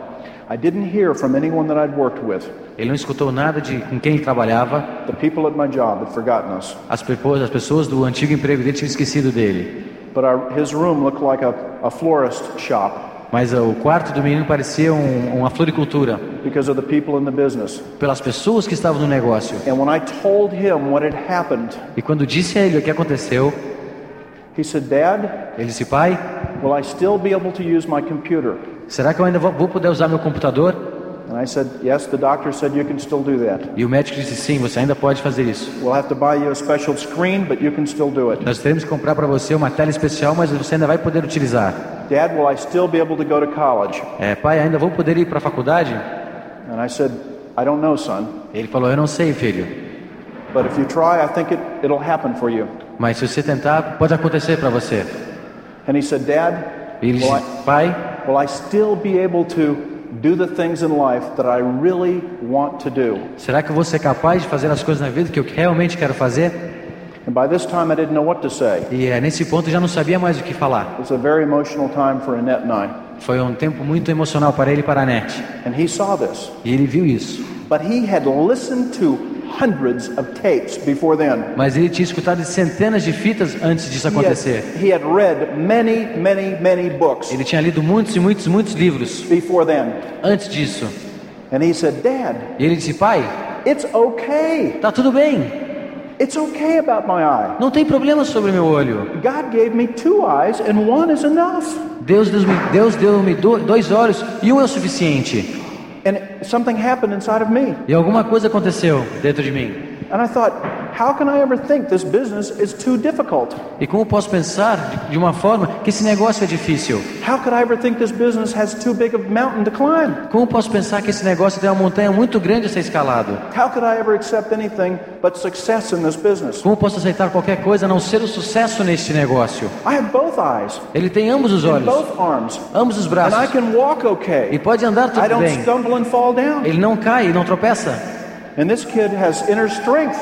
Speaker 3: I didn't hear from anyone that I'd worked with.
Speaker 1: Ele não escutou nada de com quem ele trabalhava.
Speaker 3: The people at my job had forgotten us.
Speaker 1: As pessoas, as pessoas do antigo emprego dele tinham esquecido dele.
Speaker 3: But our, his room looked like a, a florist shop
Speaker 1: Mas o quarto do menino parecia um, uma floricultura
Speaker 3: because of the people in the business.
Speaker 1: pelas pessoas que estavam no negócio.
Speaker 3: And when I told him what had happened,
Speaker 1: E quando disse a ele o que aconteceu,
Speaker 3: he said, Dad,
Speaker 1: ele disse: Pai,
Speaker 3: will I still be able to use my computer?
Speaker 1: Será que eu ainda vou, poder usar meu computador?
Speaker 3: And I said, Yes, the doctor said you can still do that.
Speaker 1: E o médico disse: Sim, você ainda pode fazer isso.
Speaker 3: We'll have to buy you a special screen, but you can still do it.
Speaker 1: Nós teremos que comprar para você uma tela especial, mas você ainda vai poder utilizar.
Speaker 3: Dad, will I still be able to go to college?
Speaker 1: É, pai, ainda vou poder ir para a faculdade?
Speaker 3: And I said, I don't know, son,
Speaker 1: Ele falou: Eu não sei, filho.
Speaker 3: but if you try, I think it, it'll happen for you.
Speaker 1: Mas se você tentar, pode acontecer para você.
Speaker 3: And he said, Dad,
Speaker 1: E ele disse: Pai,
Speaker 3: will I still be able to do the things in life that I really want to do?
Speaker 1: será que eu vou ser capaz de fazer as coisas na vida que eu realmente quero fazer?
Speaker 3: And by this time, I didn't know what to say.
Speaker 1: E é, nesse ponto eu já não sabia mais o que falar.
Speaker 3: It was a very emotional time for Annette and I.
Speaker 1: Foi um tempo muito emocional para ele e para a Net.
Speaker 3: And he saw this.
Speaker 1: E ele viu isso.
Speaker 3: But he had listened to hundreds of tapes before then.
Speaker 1: Mas ele tinha escutado centenas de fitas antes disso
Speaker 3: He had,
Speaker 1: acontecer.
Speaker 3: he had read many, many, many books
Speaker 1: Ele tinha lido muitos e muitos, muitos livros
Speaker 3: before then.
Speaker 1: antes disso.
Speaker 3: And he said, Dad,
Speaker 1: E ele disse: Pai,
Speaker 3: it's okay.
Speaker 1: tá tudo bem.
Speaker 3: It's okay about my eye.
Speaker 1: Não tem problema sobre meu olho.
Speaker 3: God gave me two eyes, and one is enough.
Speaker 1: Deus, Deus, me, Deus deu-me do- dois olhos e um é o suficiente. E alguma coisa aconteceu dentro de mim.
Speaker 3: And I thought, how can I ever think this business is too difficult?
Speaker 1: E como posso pensar de- uma forma que esse negócio é difícil?
Speaker 3: How could I ever think this business has too big of a mountain to climb?
Speaker 1: Como posso pensar que esse negócio tem uma montanha muito grande a ser escalado?
Speaker 3: How could I ever accept anything but success in this business?
Speaker 1: Como posso aceitar qualquer coisa a não ser o sucesso neste negócio?
Speaker 3: I have both eyes
Speaker 1: Ele tem ambos os olhos,
Speaker 3: both arms,
Speaker 1: ambos os
Speaker 3: and I
Speaker 1: braços.
Speaker 3: can walk
Speaker 1: E
Speaker 3: okay.
Speaker 1: pode andar
Speaker 3: I
Speaker 1: tudo
Speaker 3: don't
Speaker 1: bem.
Speaker 3: stumble and fall down.
Speaker 1: Ele não cai, não tropeça.
Speaker 3: And this kid has inner strength.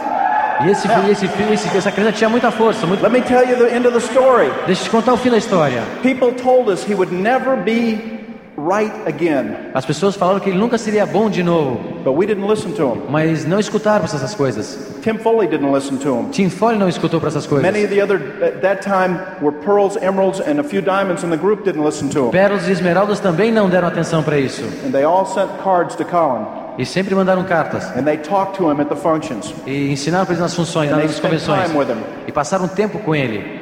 Speaker 1: E esse filho, esse esse- essa criança tinha muita força. Muito...
Speaker 3: Let me tell you the end of the story.
Speaker 1: Deixa eu te contar o fim da história.
Speaker 3: People told us he would never be right again.
Speaker 1: As pessoas falaram que ele nunca seria bom de novo,
Speaker 3: But we didn't listen to him.
Speaker 1: mas não escutaram para essas coisas.
Speaker 3: Tim Foley didn't listen to him.
Speaker 1: Tim Foley não escutou para essas coisas.
Speaker 3: Many of the other, at that time, were pearls, emeralds, and a few diamonds in the group didn't listen to him.
Speaker 1: Pérolas e esmeraldas também não deram atenção para isso.
Speaker 3: And they all sent cards to Colin.
Speaker 1: E sempre mandaram cartas.
Speaker 3: And they talked to him at the functions.
Speaker 1: E ensinaram para ele nas funções,
Speaker 3: And they
Speaker 1: nas convenções.
Speaker 3: time with him.
Speaker 1: E passaram tempo com ele.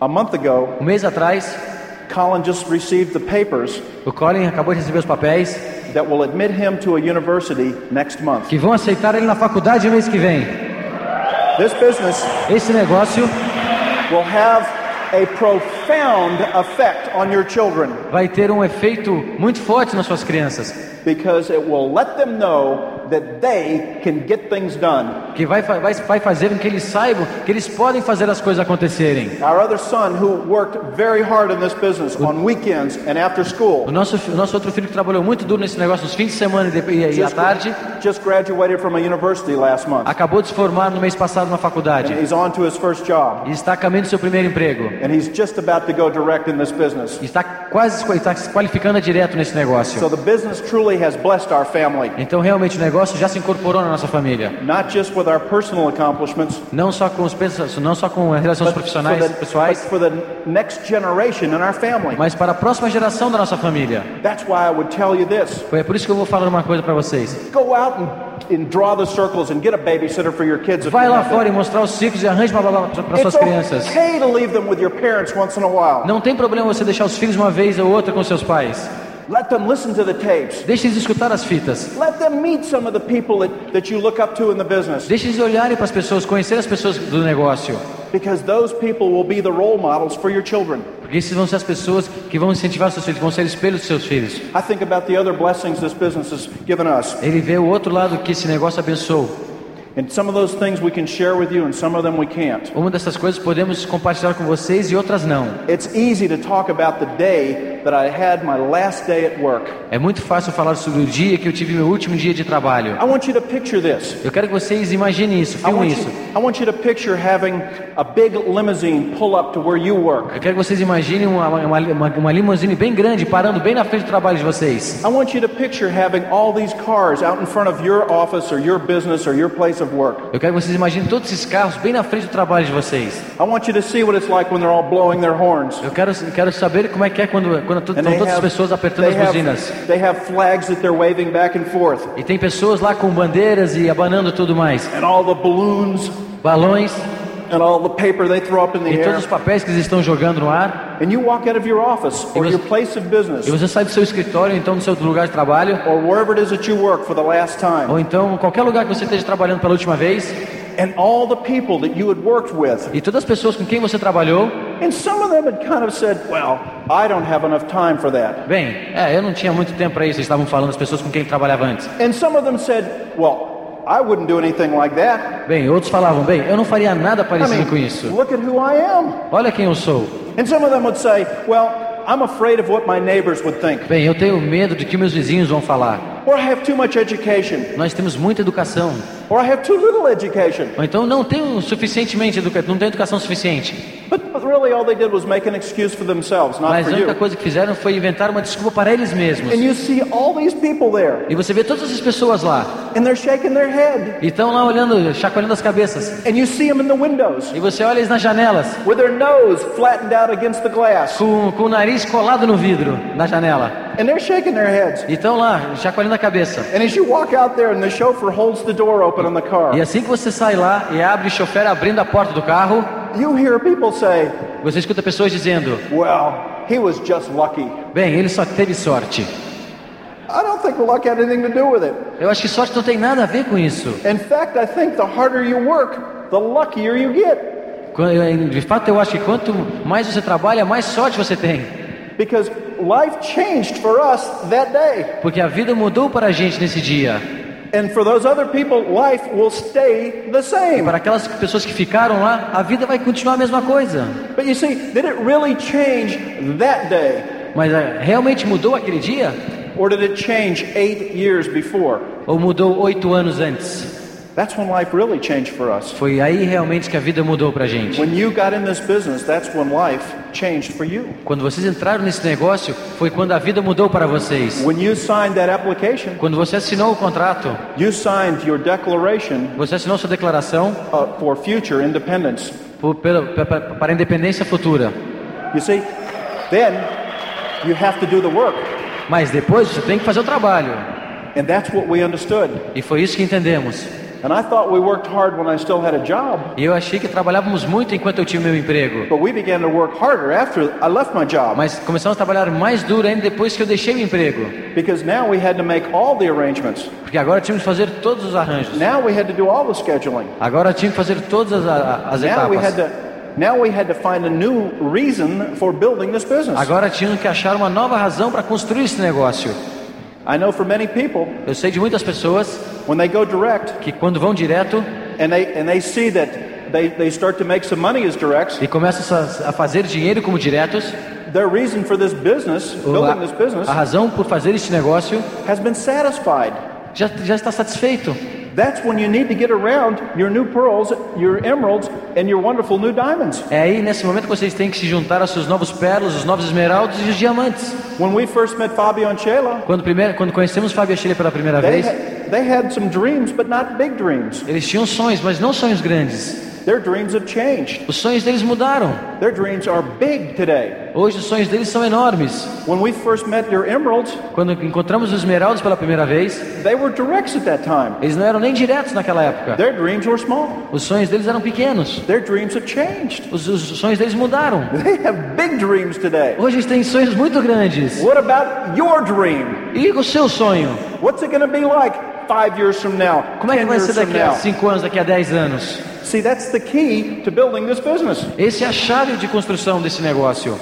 Speaker 3: A month ago,
Speaker 1: Um mês atrás,
Speaker 3: Colin just received the papers
Speaker 1: o Colin acabou de receber os papéis
Speaker 3: that will admit him to a university next month.
Speaker 1: que vão aceitar ele na faculdade no mês que vem.
Speaker 3: This business
Speaker 1: Esse negócio
Speaker 3: will have a profound effect on your children.
Speaker 1: Vai ter um efeito muito forte nas suas crianças,
Speaker 3: because it will let them know that they can get things done.
Speaker 1: que vai, vai, vai fazer com que eles saibam que eles podem fazer as coisas acontecerem.
Speaker 3: Our other son, who worked very hard in this business on weekends and after
Speaker 1: O
Speaker 3: school,
Speaker 1: nosso, fi- o nosso outro filho que trabalhou muito duro nesse negócio nos fins de semana e, e, e à
Speaker 3: just,
Speaker 1: tarde,
Speaker 3: just graduated from a university last month.
Speaker 1: acabou de se formar no mês passado na
Speaker 3: And
Speaker 1: faculdade
Speaker 3: he's on to his first job.
Speaker 1: e está caminho do seu primeiro emprego.
Speaker 3: And he's just about to go direct in this business.
Speaker 1: E Está quase está se qualificando direto nesse negócio.
Speaker 3: So the business truly has blessed our family,
Speaker 1: Então realmente o negócio já se incorporou na nossa família.
Speaker 3: not just with our personal accomplishments,
Speaker 1: Não só com os não só com as relações
Speaker 3: but for
Speaker 1: profissionais
Speaker 3: the, but
Speaker 1: pessoais,
Speaker 3: for the next generation in our family.
Speaker 1: mas para a próxima geração da nossa família.
Speaker 3: That's why I would tell you this.
Speaker 1: Foi por isso que eu vou falar uma coisa para vocês.
Speaker 3: Go out and, and draw the circles and get a babysitter for your kids.
Speaker 1: Vai lá fora e mostrar os ciclos e arranje uma babá para suas crianças.
Speaker 3: okay to leave them with your parents once in a while.
Speaker 1: Não tem problema você deixar os filhos uma vez ou outra com seus pais.
Speaker 3: Let them listen to the tapes.
Speaker 1: Deixe eles escutar as fitas.
Speaker 3: Let them meet some of the people that, that you look up to in the business.
Speaker 1: Deixe eles olharem para as pessoas, conhecer as pessoas do negócio.
Speaker 3: Because those people will be the role models for your children.
Speaker 1: Porque esses vão ser as pessoas que vão incentivar seus filhos, vão ser espelhos dos seus filhos.
Speaker 3: I think about the other blessings this business has given us.
Speaker 1: Ele vê o outro lado que esse negócio abençoou. Uma dessas coisas podemos compartilhar com vocês e outras não.
Speaker 3: It's easy to talk about the day that I had my last day at work.
Speaker 1: É muito fácil falar sobre o dia que eu tive meu último dia de trabalho.
Speaker 3: I want you to picture this.
Speaker 1: Eu quero que vocês imaginem isso, filmem isso.
Speaker 3: I want you to picture having a big limousine pull up to where you work.
Speaker 1: Eu quero que vocês imaginem uma, uma, uma, uma limusine bem grande parando bem na frente do trabalho de vocês.
Speaker 3: I want you to picture having all these cars out in front of your office or your business or your place of work.
Speaker 1: Eu quero que vocês imaginem todos esses carros bem na frente do trabalho de vocês.
Speaker 3: I want you to see what it's like when they're all blowing their horns.
Speaker 1: Eu quero, quero saber como é que é quando, quando estão
Speaker 3: they
Speaker 1: todas as
Speaker 3: have,
Speaker 1: pessoas apertando as buzinas.
Speaker 3: have, they have flags that they're waving back and forth.
Speaker 1: E tem pessoas lá com bandeiras e abanando tudo mais.
Speaker 3: And all the balloons
Speaker 1: Balões
Speaker 3: and all the paper they throw up in the
Speaker 1: e todos os papéis que eles estão jogando no ar.
Speaker 3: And you walk out of your office or
Speaker 1: você-
Speaker 3: your place of business
Speaker 1: E você sai do seu escritório, então do seu lugar de trabalho,
Speaker 3: or wherever it is that you work for the last time.
Speaker 1: ou então qualquer lugar que você esteja trabalhando pela última vez,
Speaker 3: And all the people that you had worked with.
Speaker 1: e todas as pessoas com quem você trabalhou,
Speaker 3: And some of them had kind of said, well, I don't have enough time for that.
Speaker 1: bem, é, eu não tinha muito tempo para isso, eles estavam falando as pessoas com quem trabalhava antes.
Speaker 3: And some of them said, well, I wouldn't do anything like that.
Speaker 1: Bem, outros falavam, bem, eu não faria nada
Speaker 3: I
Speaker 1: parecido com
Speaker 3: mean,
Speaker 1: isso.
Speaker 3: look at who I am.
Speaker 1: Olha quem eu sou.
Speaker 3: And some of them would say, well, I'm afraid of what my neighbors would think.
Speaker 1: Bem, eu tenho medo de que meus vizinhos vão falar.
Speaker 3: Or I have too much education.
Speaker 1: Nós temos muita educação,
Speaker 3: Or I have too little education.
Speaker 1: ou então não tenho suficientemente educação, não tenho educação suficiente.
Speaker 3: But, but really, all they did was make an excuse for themselves, not
Speaker 1: Mas a única coisa que fizeram foi inventar uma desculpa para eles mesmos.
Speaker 3: And you see all these people there,
Speaker 1: E você vê todas essas pessoas lá,
Speaker 3: and they're shaking their head.
Speaker 1: e estão lá olhando, chacoalhando as cabeças.
Speaker 3: And you see them in the windows
Speaker 1: E você olha eles nas janelas,
Speaker 3: with their nose flattened out against the glass.
Speaker 1: com, com o nariz colado no vidro, na janela.
Speaker 3: And they're shaking their heads.
Speaker 1: E estão lá, chacoalhando a cabeça.
Speaker 3: And as you walk out there and the chauffeur holds the door open on the car,
Speaker 1: E assim que você sai lá e abre o chofer abrindo a porta do carro,
Speaker 3: you hear people say,
Speaker 1: você escuta pessoas dizendo:
Speaker 3: well, he was just lucky.
Speaker 1: Bem, ele só teve sorte.
Speaker 3: I don't think luck had anything to do with it.
Speaker 1: Eu acho que sorte não tem nada a ver com isso.
Speaker 3: In fact, I think the harder you work, the luckier you get.
Speaker 1: De fato, eu acho que quanto mais você trabalha, mais sorte você tem.
Speaker 3: Because life changed for us that day.
Speaker 1: Porque a vida mudou para a gente nesse dia.
Speaker 3: And for those other people, life will stay the same.
Speaker 1: Para aquelas pessoas que ficaram lá, a vida vai continuar a mesma coisa.
Speaker 3: But you see, did it really change that day?
Speaker 1: Mas é, realmente mudou aquele dia?
Speaker 3: Or did it change eight years before?
Speaker 1: Ou mudou oito anos antes?
Speaker 3: That's when life really changed for us.
Speaker 1: Foi aí realmente que a vida mudou pra gente.
Speaker 3: When you got in this business, that's when life changed for you.
Speaker 1: Quando vocês entraram nesse negócio, foi quando a vida mudou para vocês.
Speaker 3: When you signed that application,
Speaker 1: Quando você assinou o contrato,
Speaker 3: you signed your declaration
Speaker 1: você assinou sua declaração
Speaker 3: uh, for future independence.
Speaker 1: por- pela- pa- pa- para a independência futura.
Speaker 3: You see, then you have to do the work.
Speaker 1: Mas depois você tem que fazer o trabalho.
Speaker 3: And that's what we understood.
Speaker 1: E foi isso que entendemos.
Speaker 3: And I thought we worked hard when I still had a job,
Speaker 1: E eu achei que trabalhávamos muito enquanto eu tinha meu emprego.
Speaker 3: but we began to work harder after I left my job
Speaker 1: Mas começamos a trabalhar mais duro ainda depois que eu deixei o emprego.
Speaker 3: because now we had to make all the arrangements.
Speaker 1: Porque agora tínhamos que fazer todos os arranjos.
Speaker 3: Now we had to do all the scheduling.
Speaker 1: Agora tínhamos que fazer todas as
Speaker 3: Now we had
Speaker 1: etapas.
Speaker 3: to now we had to find a new reason for building this business.
Speaker 1: Agora tínhamos que achar uma nova razão para construir esse negócio.
Speaker 3: I know for many people
Speaker 1: Eu sei de muitas pessoas
Speaker 3: when they go direct
Speaker 1: que quando vão direto
Speaker 3: and they and they see that they, they start to make some money as directs,
Speaker 1: e começam a fazer dinheiro como diretos,
Speaker 3: their reason for this business, building this business,
Speaker 1: a razão por fazer este negócio
Speaker 3: has been satisfied.
Speaker 1: já, já está satisfeito.
Speaker 3: That's when you need to get around your new pearls, your emeralds, and your wonderful new diamonds.
Speaker 1: É aí nesse momento que vocês têm que se juntar aos seus novos pérolas, os novos esmeraldas e os diamantes.
Speaker 3: When we first met Fabio and Sheila,
Speaker 1: Quando, primeiro, quando conhecemos Fábio e Chile pela primeira
Speaker 3: they,
Speaker 1: vez,
Speaker 3: ha- they had some dreams, but not big dreams.
Speaker 1: eles tinham sonhos, mas não sonhos grandes.
Speaker 3: Their dreams have changed.
Speaker 1: Os sonhos deles mudaram.
Speaker 3: Their dreams are big today.
Speaker 1: Hoje os sonhos deles são enormes.
Speaker 3: When we first met your emeralds,
Speaker 1: Quando encontramos os esmeraldas pela primeira vez,
Speaker 3: they were directs at that time.
Speaker 1: eles não eram nem diretos naquela época.
Speaker 3: Their dreams were small.
Speaker 1: Os sonhos deles eram pequenos.
Speaker 3: Their dreams have changed.
Speaker 1: Os, os sonhos deles mudaram.
Speaker 3: They have big dreams today.
Speaker 1: Hoje eles têm sonhos muito grandes.
Speaker 3: What about your dream?
Speaker 1: E o seu sonho?
Speaker 3: What's it going to be like five years from now?
Speaker 1: Como é que vai ser daqui a
Speaker 3: now?
Speaker 1: 5 anos, daqui a 10 anos?
Speaker 3: See, that's the key to building this business.
Speaker 1: Essa é a chave de construção desse negócio.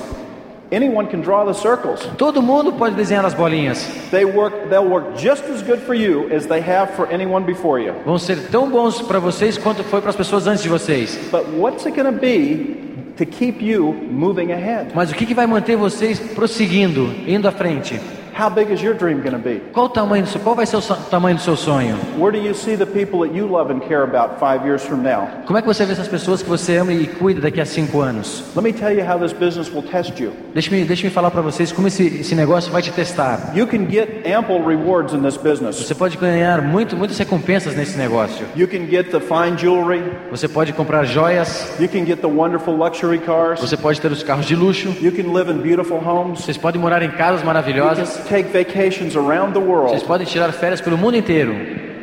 Speaker 3: Anyone can draw the circles.
Speaker 1: Todo mundo pode desenhar as bolinhas.
Speaker 3: They work. They'll work just as good for you as they have for anyone before you.
Speaker 1: Vão ser tão bons para vocês quanto foi para as pessoas antes de vocês.
Speaker 3: But what's it going to be to keep you moving ahead?
Speaker 1: Mas o que, que vai manter vocês prosseguindo, indo à frente?
Speaker 3: How big is your dream going to be?
Speaker 1: Qual o tamanho do seu, qual vai ser o so- tamanho do seu sonho?
Speaker 3: Where do you see the people that you love and care about five years from now?
Speaker 1: Como é que você vê essas pessoas que você ama e cuida daqui a cinco anos?
Speaker 3: Let me tell you how this business will test you.
Speaker 1: Deixa-me deixa falar para vocês como esse, esse negócio vai te testar.
Speaker 3: You can get ample rewards in this business.
Speaker 1: Você pode ganhar muito, muitas recompensas nesse negócio.
Speaker 3: You can get the fine jewelry.
Speaker 1: Você pode comprar joias,
Speaker 3: You can get the wonderful luxury cars.
Speaker 1: você pode ter os carros de luxo,
Speaker 3: You can live in beautiful homes.
Speaker 1: vocês podem morar em casas maravilhosas,
Speaker 3: take vacations around the
Speaker 1: vocês
Speaker 3: world.
Speaker 1: podem tirar férias pelo mundo inteiro.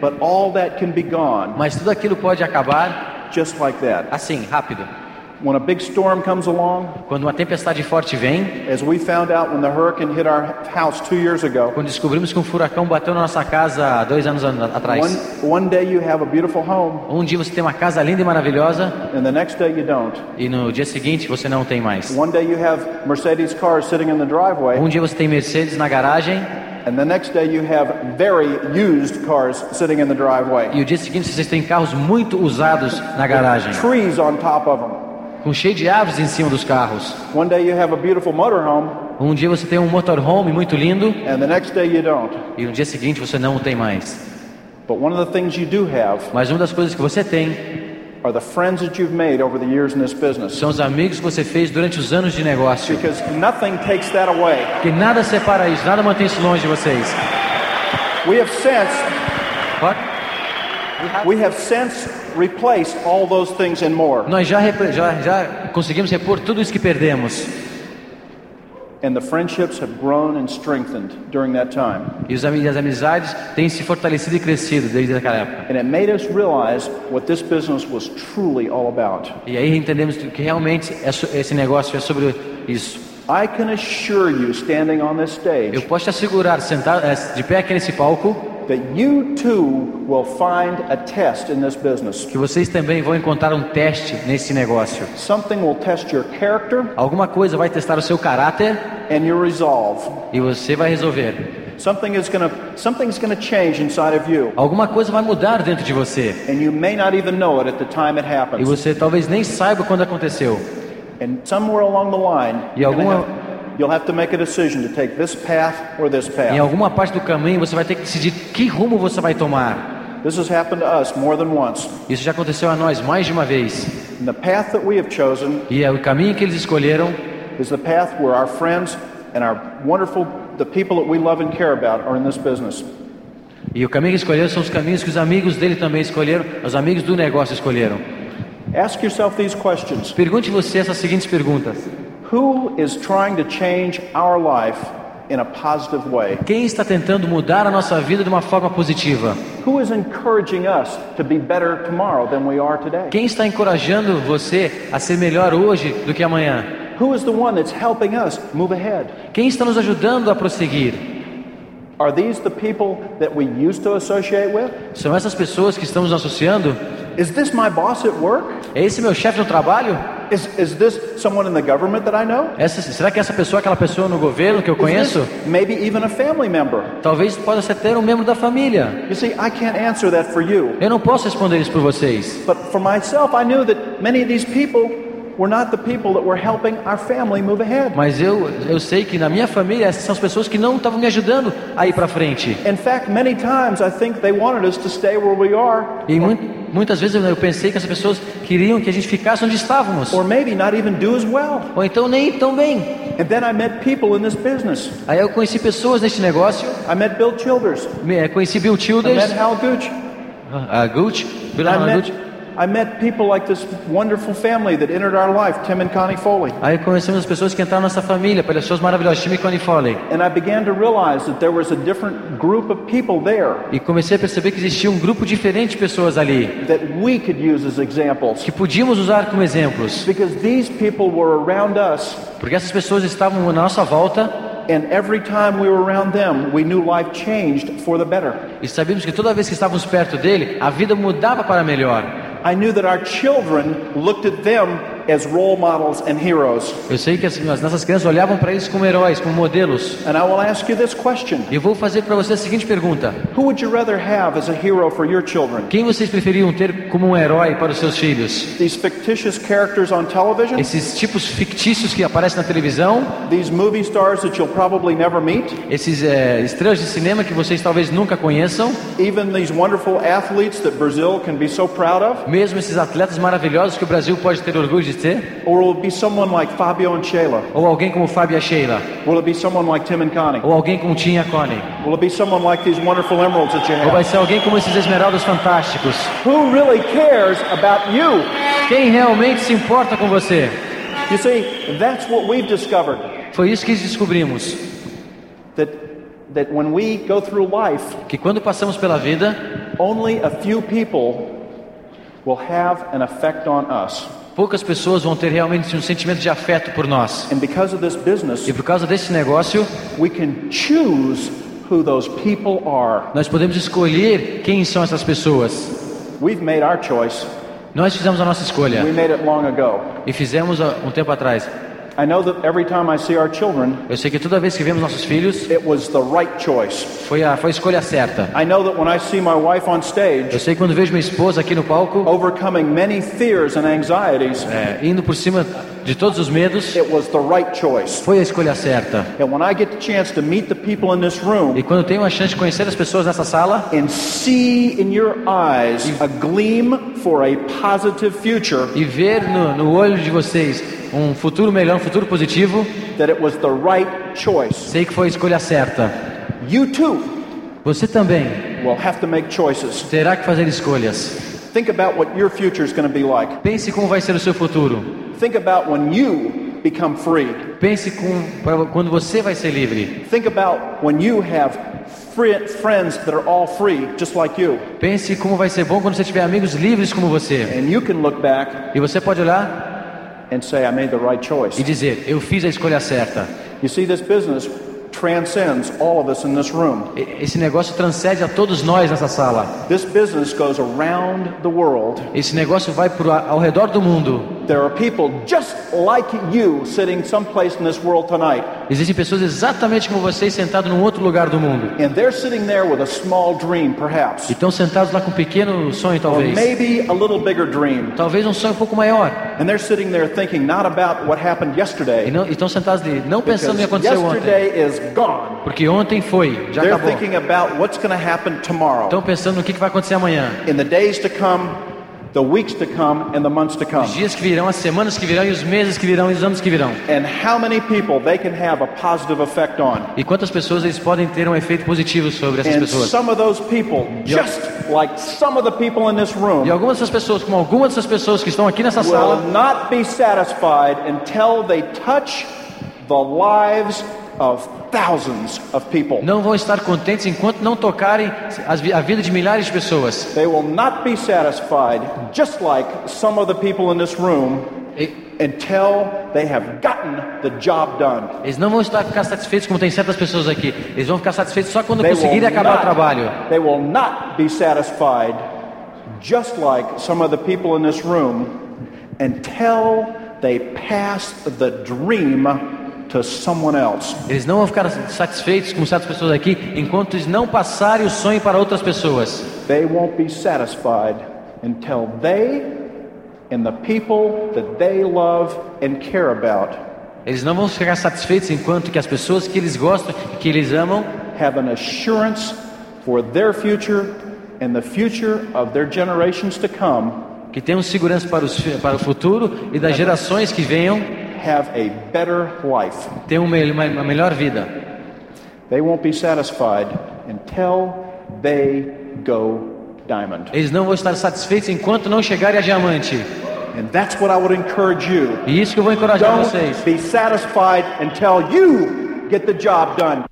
Speaker 3: But all that can be gone
Speaker 1: Mas tudo aquilo pode acabar
Speaker 3: just like that.
Speaker 1: assim, rápido.
Speaker 3: When a big storm comes along,
Speaker 1: Quando uma tempestade forte vem,
Speaker 3: as we found out when the hurricane hit our house two years ago,
Speaker 1: quando descobrimos que um furacão bateu na nossa casa dois anos an- atrás.
Speaker 3: one, one day you have a beautiful home,
Speaker 1: Um dia você tem uma casa linda e maravilhosa
Speaker 3: and the next day you don't.
Speaker 1: e no dia seguinte você não tem mais.
Speaker 3: One day you have Mercedes cars sitting in the driveway,
Speaker 1: Um dia você tem Mercedes na garagem
Speaker 3: and the next day you have very used cars sitting in the driveway.
Speaker 1: e o dia seguinte vocês têm carros muito usados na garagem,
Speaker 3: Trees on top of them.
Speaker 1: Com cheio de árvores em cima dos carros.
Speaker 3: One day you have a beautiful motorhome,
Speaker 1: Um dia você tem um motorhome muito lindo
Speaker 3: and the next day you don't.
Speaker 1: e no dia seguinte você não o tem mais.
Speaker 3: But one of the things you do have
Speaker 1: Mas uma das coisas que você tem
Speaker 3: are the friends that you've made over the years in this business.
Speaker 1: são os amigos que você fez durante os anos de negócio. Porque nada separa isso, nada mantém isso longe de vocês.
Speaker 3: We have since
Speaker 1: What?
Speaker 3: We have since replaced all those things and more.
Speaker 1: Nós já, já, já conseguimos repor tudo isso que perdemos.
Speaker 3: And the friendships have grown and strengthened during that time.
Speaker 1: E as amizades têm se fortalecido e crescido desde aquela época.
Speaker 3: And it made us realize what this business was truly all about.
Speaker 1: E aí entendemos que realmente é esse negócio é sobre isso.
Speaker 3: I can assure you, standing on this
Speaker 1: Eu
Speaker 3: stage,
Speaker 1: posso te assegurar, sentado, eh, de pé aqui nesse palco,
Speaker 3: that you too will find a test in this business.
Speaker 1: que vocês também vão encontrar um teste nesse negócio.
Speaker 3: Something will test your character
Speaker 1: Alguma coisa vai testar o seu caráter
Speaker 3: and your resolve.
Speaker 1: e você vai resolver.
Speaker 3: Something is going to something's going to change inside of you,
Speaker 1: Alguma coisa vai mudar dentro de você
Speaker 3: and you may not even know it at the time it
Speaker 1: e
Speaker 3: happens.
Speaker 1: você talvez nem saiba quando aconteceu.
Speaker 3: And somewhere along the line,
Speaker 1: E alguma-
Speaker 3: you'll have to make a decision to take this path or this
Speaker 1: Em alguma parte do caminho você vai ter que decidir que rumo você vai tomar.
Speaker 3: This has happened to us more than once.
Speaker 1: Isso já aconteceu a nós mais de uma vez.
Speaker 3: And the path that we have chosen
Speaker 1: E é o caminho que eles escolheram
Speaker 3: is the path where our friends and our wonderful, the people that we love and care about are in this business.
Speaker 1: E o caminho que escolheram são os caminhos que os amigos dele também escolheram, os amigos do negócio escolheram.
Speaker 3: Ask yourself these questions
Speaker 1: Pergunte você essas seguintes perguntas:
Speaker 3: Who is trying to change our life in a positive way?
Speaker 1: Quem está tentando mudar a nossa vida de uma forma positiva?
Speaker 3: Who is encouraging us to be better tomorrow than we are today?
Speaker 1: Quem está encorajando você a ser melhor hoje do que amanhã?
Speaker 3: Who is the one that's helping us move ahead?
Speaker 1: Quem está nos ajudando a prosseguir?
Speaker 3: Are these the people that we used to associate with?
Speaker 1: São essas pessoas que estamos associando?
Speaker 3: Is this my boss at work?
Speaker 1: É esse meu chefe no trabalho?
Speaker 3: Is, is this someone in the government that I know?
Speaker 1: Essa, será que essa pessoa é aquela pessoa no governo que eu conheço?
Speaker 3: maybe even a family member?
Speaker 1: Talvez possa ser até um membro da família.
Speaker 3: You see, I can't answer that for you.
Speaker 1: Eu não posso responder isso por vocês.
Speaker 3: But for myself, I knew that many of these people were not the people that were helping our family move ahead.
Speaker 1: Mas eu, eu sei que na minha família essas são as pessoas que não estavam me ajudando a ir para frente.
Speaker 3: In fact, many times I think they wanted us to stay where we are,
Speaker 1: E mu- muitas vezes eu pensei que essas pessoas queriam que a gente ficasse onde estávamos.
Speaker 3: or maybe not even do as well.
Speaker 1: Ou então nem tão bem.
Speaker 3: And then I met people in this business.
Speaker 1: Aí eu conheci pessoas neste negócio.
Speaker 3: I met Bill Childers.
Speaker 1: Me- eh, Conheci Bill
Speaker 3: I met
Speaker 1: Childers,
Speaker 3: Hal Gooch.
Speaker 1: a Gucci, Bill
Speaker 3: I
Speaker 1: Gucci.
Speaker 3: met, I met people like this wonderful family that entered our life, Tim and Connie Foley.
Speaker 1: Aí conhecemos as pessoas que entraram na nossa família, pessoas maravilhosas, Tim e Connie Foley.
Speaker 3: And I began to realize that there was a different group of people there
Speaker 1: E comecei a perceber que existia um grupo diferente de pessoas ali,
Speaker 3: that we could use as examples.
Speaker 1: que podíamos usar como exemplos.
Speaker 3: Because these people were around us,
Speaker 1: Porque essas pessoas estavam na nossa volta
Speaker 3: and every time we were around them, we knew life changed for the better.
Speaker 1: e sabíamos que toda vez que estávamos perto dele, a vida mudava para melhor.
Speaker 3: I knew that our children looked at them as role models and heroes.
Speaker 1: Eu sei que as, as nossas crianças olhavam para eles como heróis, como modelos.
Speaker 3: And I will ask you this question
Speaker 1: eu vou fazer para você a seguinte pergunta:
Speaker 3: Who would you rather have as a hero for your children?
Speaker 1: Quem vocês preferiam ter como um herói para os seus filhos?
Speaker 3: These fictitious characters on television?
Speaker 1: Esses tipos fictícios que aparecem na televisão,
Speaker 3: These movie stars that you'll probably never meet?
Speaker 1: esses é, estrelas de cinema que vocês talvez nunca conheçam,
Speaker 3: Even these wonderful athletes that Brazil can be so proud of?
Speaker 1: mesmo esses atletas maravilhosos que o Brasil pode ter orgulho de
Speaker 3: Or will it be someone like Fabio and Sheila?
Speaker 1: ou alguém como Fábio e Sheila,
Speaker 3: Will it be someone like Tim and Connie?
Speaker 1: ou alguém como Tim e Connie,
Speaker 3: Will it be someone like these wonderful emeralds that you
Speaker 1: ou
Speaker 3: have?
Speaker 1: vai ser alguém como esses esmeraldas fantásticos.
Speaker 3: Who really cares about you?
Speaker 1: Quem realmente se importa com você?
Speaker 3: You see, that's what we've discovered.
Speaker 1: Foi isso que descobrimos,
Speaker 3: That, that when we go through life,
Speaker 1: que quando passamos pela vida,
Speaker 3: only a few people will have an effect on us.
Speaker 1: Poucas pessoas vão ter realmente um sentimento de afeto por nós.
Speaker 3: Business,
Speaker 1: E por causa desse negócio, nós podemos escolher quem são essas pessoas. Nós fizemos a nossa escolha e fizemos um tempo atrás.
Speaker 3: I know that every time I see our children,
Speaker 1: Eu sei que toda vez que vemos nossos filhos,
Speaker 3: it was the right choice.
Speaker 1: foi a, foi a escolha certa.
Speaker 3: I know that when I see my wife on
Speaker 1: Eu
Speaker 3: stage,
Speaker 1: sei que quando vejo minha esposa aqui no palco,
Speaker 3: overcoming many fears and anxieties,
Speaker 1: é, indo por cima de todos os medos,
Speaker 3: it was the right choice.
Speaker 1: foi a escolha certa.
Speaker 3: And when I get the chance to meet the people in this room
Speaker 1: E quando eu tenho a chance de conhecer as pessoas nessa sala
Speaker 3: and see in your eyes a gleam for a positive future,
Speaker 1: e ver no, no olho de vocês um futuro melhor, um futuro positivo,
Speaker 3: right
Speaker 1: sei que foi a escolha certa. Você também terá que fazer escolhas.
Speaker 3: Think about what your future is going to be like.
Speaker 1: Pense como vai ser o seu futuro.
Speaker 3: Think about when you become free.
Speaker 1: Pense com, quando você vai ser livre.
Speaker 3: Think about when you have fri- friends that are all free, just like you.
Speaker 1: Pense como vai ser bom quando você tiver amigos livres como você.
Speaker 3: And you can look back
Speaker 1: E você pode olhar
Speaker 3: and say, I made the right choice.
Speaker 1: e dizer: Eu fiz a escolha certa.
Speaker 3: You see, this business transcends all of us in this room.
Speaker 1: Esse negócio transcende a todos nós nessa sala.
Speaker 3: This business goes around the world
Speaker 1: Esse negócio vai pro, ao redor do mundo
Speaker 3: There are people just like you sitting someplace in this world tonight.
Speaker 1: Existem pessoas exatamente como vocês sentados num outro lugar do mundo.
Speaker 3: And they're sitting there with a small dream, perhaps.
Speaker 1: E estão sentados lá com um pequeno sonho,
Speaker 3: Or
Speaker 1: talvez.
Speaker 3: maybe a little bigger dream.
Speaker 1: Talvez um sonho um pouco maior.
Speaker 3: And they're sitting there thinking not about what happened
Speaker 1: E
Speaker 3: yesterday.
Speaker 1: não- e estão sentados ali, não pensando no que
Speaker 3: Because
Speaker 1: aconteceu ontem.
Speaker 3: yesterday is gone.
Speaker 1: Porque ontem foi, já
Speaker 3: They're
Speaker 1: acabou.
Speaker 3: thinking about what's going to happen tomorrow.
Speaker 1: Estão pensando no que que vai acontecer amanhã.
Speaker 3: In the days to come, the weeks to come, and the months to come.
Speaker 1: Os dias que virão, as semanas que virão, e os meses que virão, e os anos que virão.
Speaker 3: And how many people they can have a positive effect on.
Speaker 1: E quantas pessoas eles podem ter um efeito positivo sobre essas
Speaker 3: And
Speaker 1: pessoas.
Speaker 3: some of those people, just like some of the people in this room,
Speaker 1: E algumas dessas pessoas, como algumas dessas pessoas que estão aqui nessa sala, will
Speaker 3: not be satisfied until they touch the lives of thousands of people.
Speaker 1: não vão estar contentes enquanto não tocarem a vida de milhares de pessoas.
Speaker 3: They will not be satisfied, just like some of the people in this room, until they have gotten the job done.
Speaker 1: Eles não vão estar ficar satisfeitos como tem certas pessoas aqui. Eles vão ficar satisfeitos só quando
Speaker 3: They
Speaker 1: conseguirem acabar o trabalho.
Speaker 3: they will not be satisfied, just like some of the people in this room, until they pass the dream to someone else.
Speaker 1: Eles não vão ficar satisfeitos como certas pessoas aqui enquanto eles não passarem o sonho para outras pessoas.
Speaker 3: They won't be satisfied until they and the people that they love and care about
Speaker 1: Eles não vão ficar satisfeitos enquanto que as pessoas que eles gostam e que eles amam
Speaker 3: have an assurance for their future and the future of their generations to come
Speaker 1: que tenham segurança para, os, para o futuro e das gerações que venham
Speaker 3: have a better life.
Speaker 1: ter uma, uma, uma melhor vida.
Speaker 3: They won't be satisfied until they go diamond.
Speaker 1: Eles não vão estar satisfeitos enquanto não chegarem a diamante.
Speaker 3: And that's what I would encourage you.
Speaker 1: E isso que eu vou encorajar
Speaker 3: Don't
Speaker 1: vocês.
Speaker 3: be satisfied until you get the job done.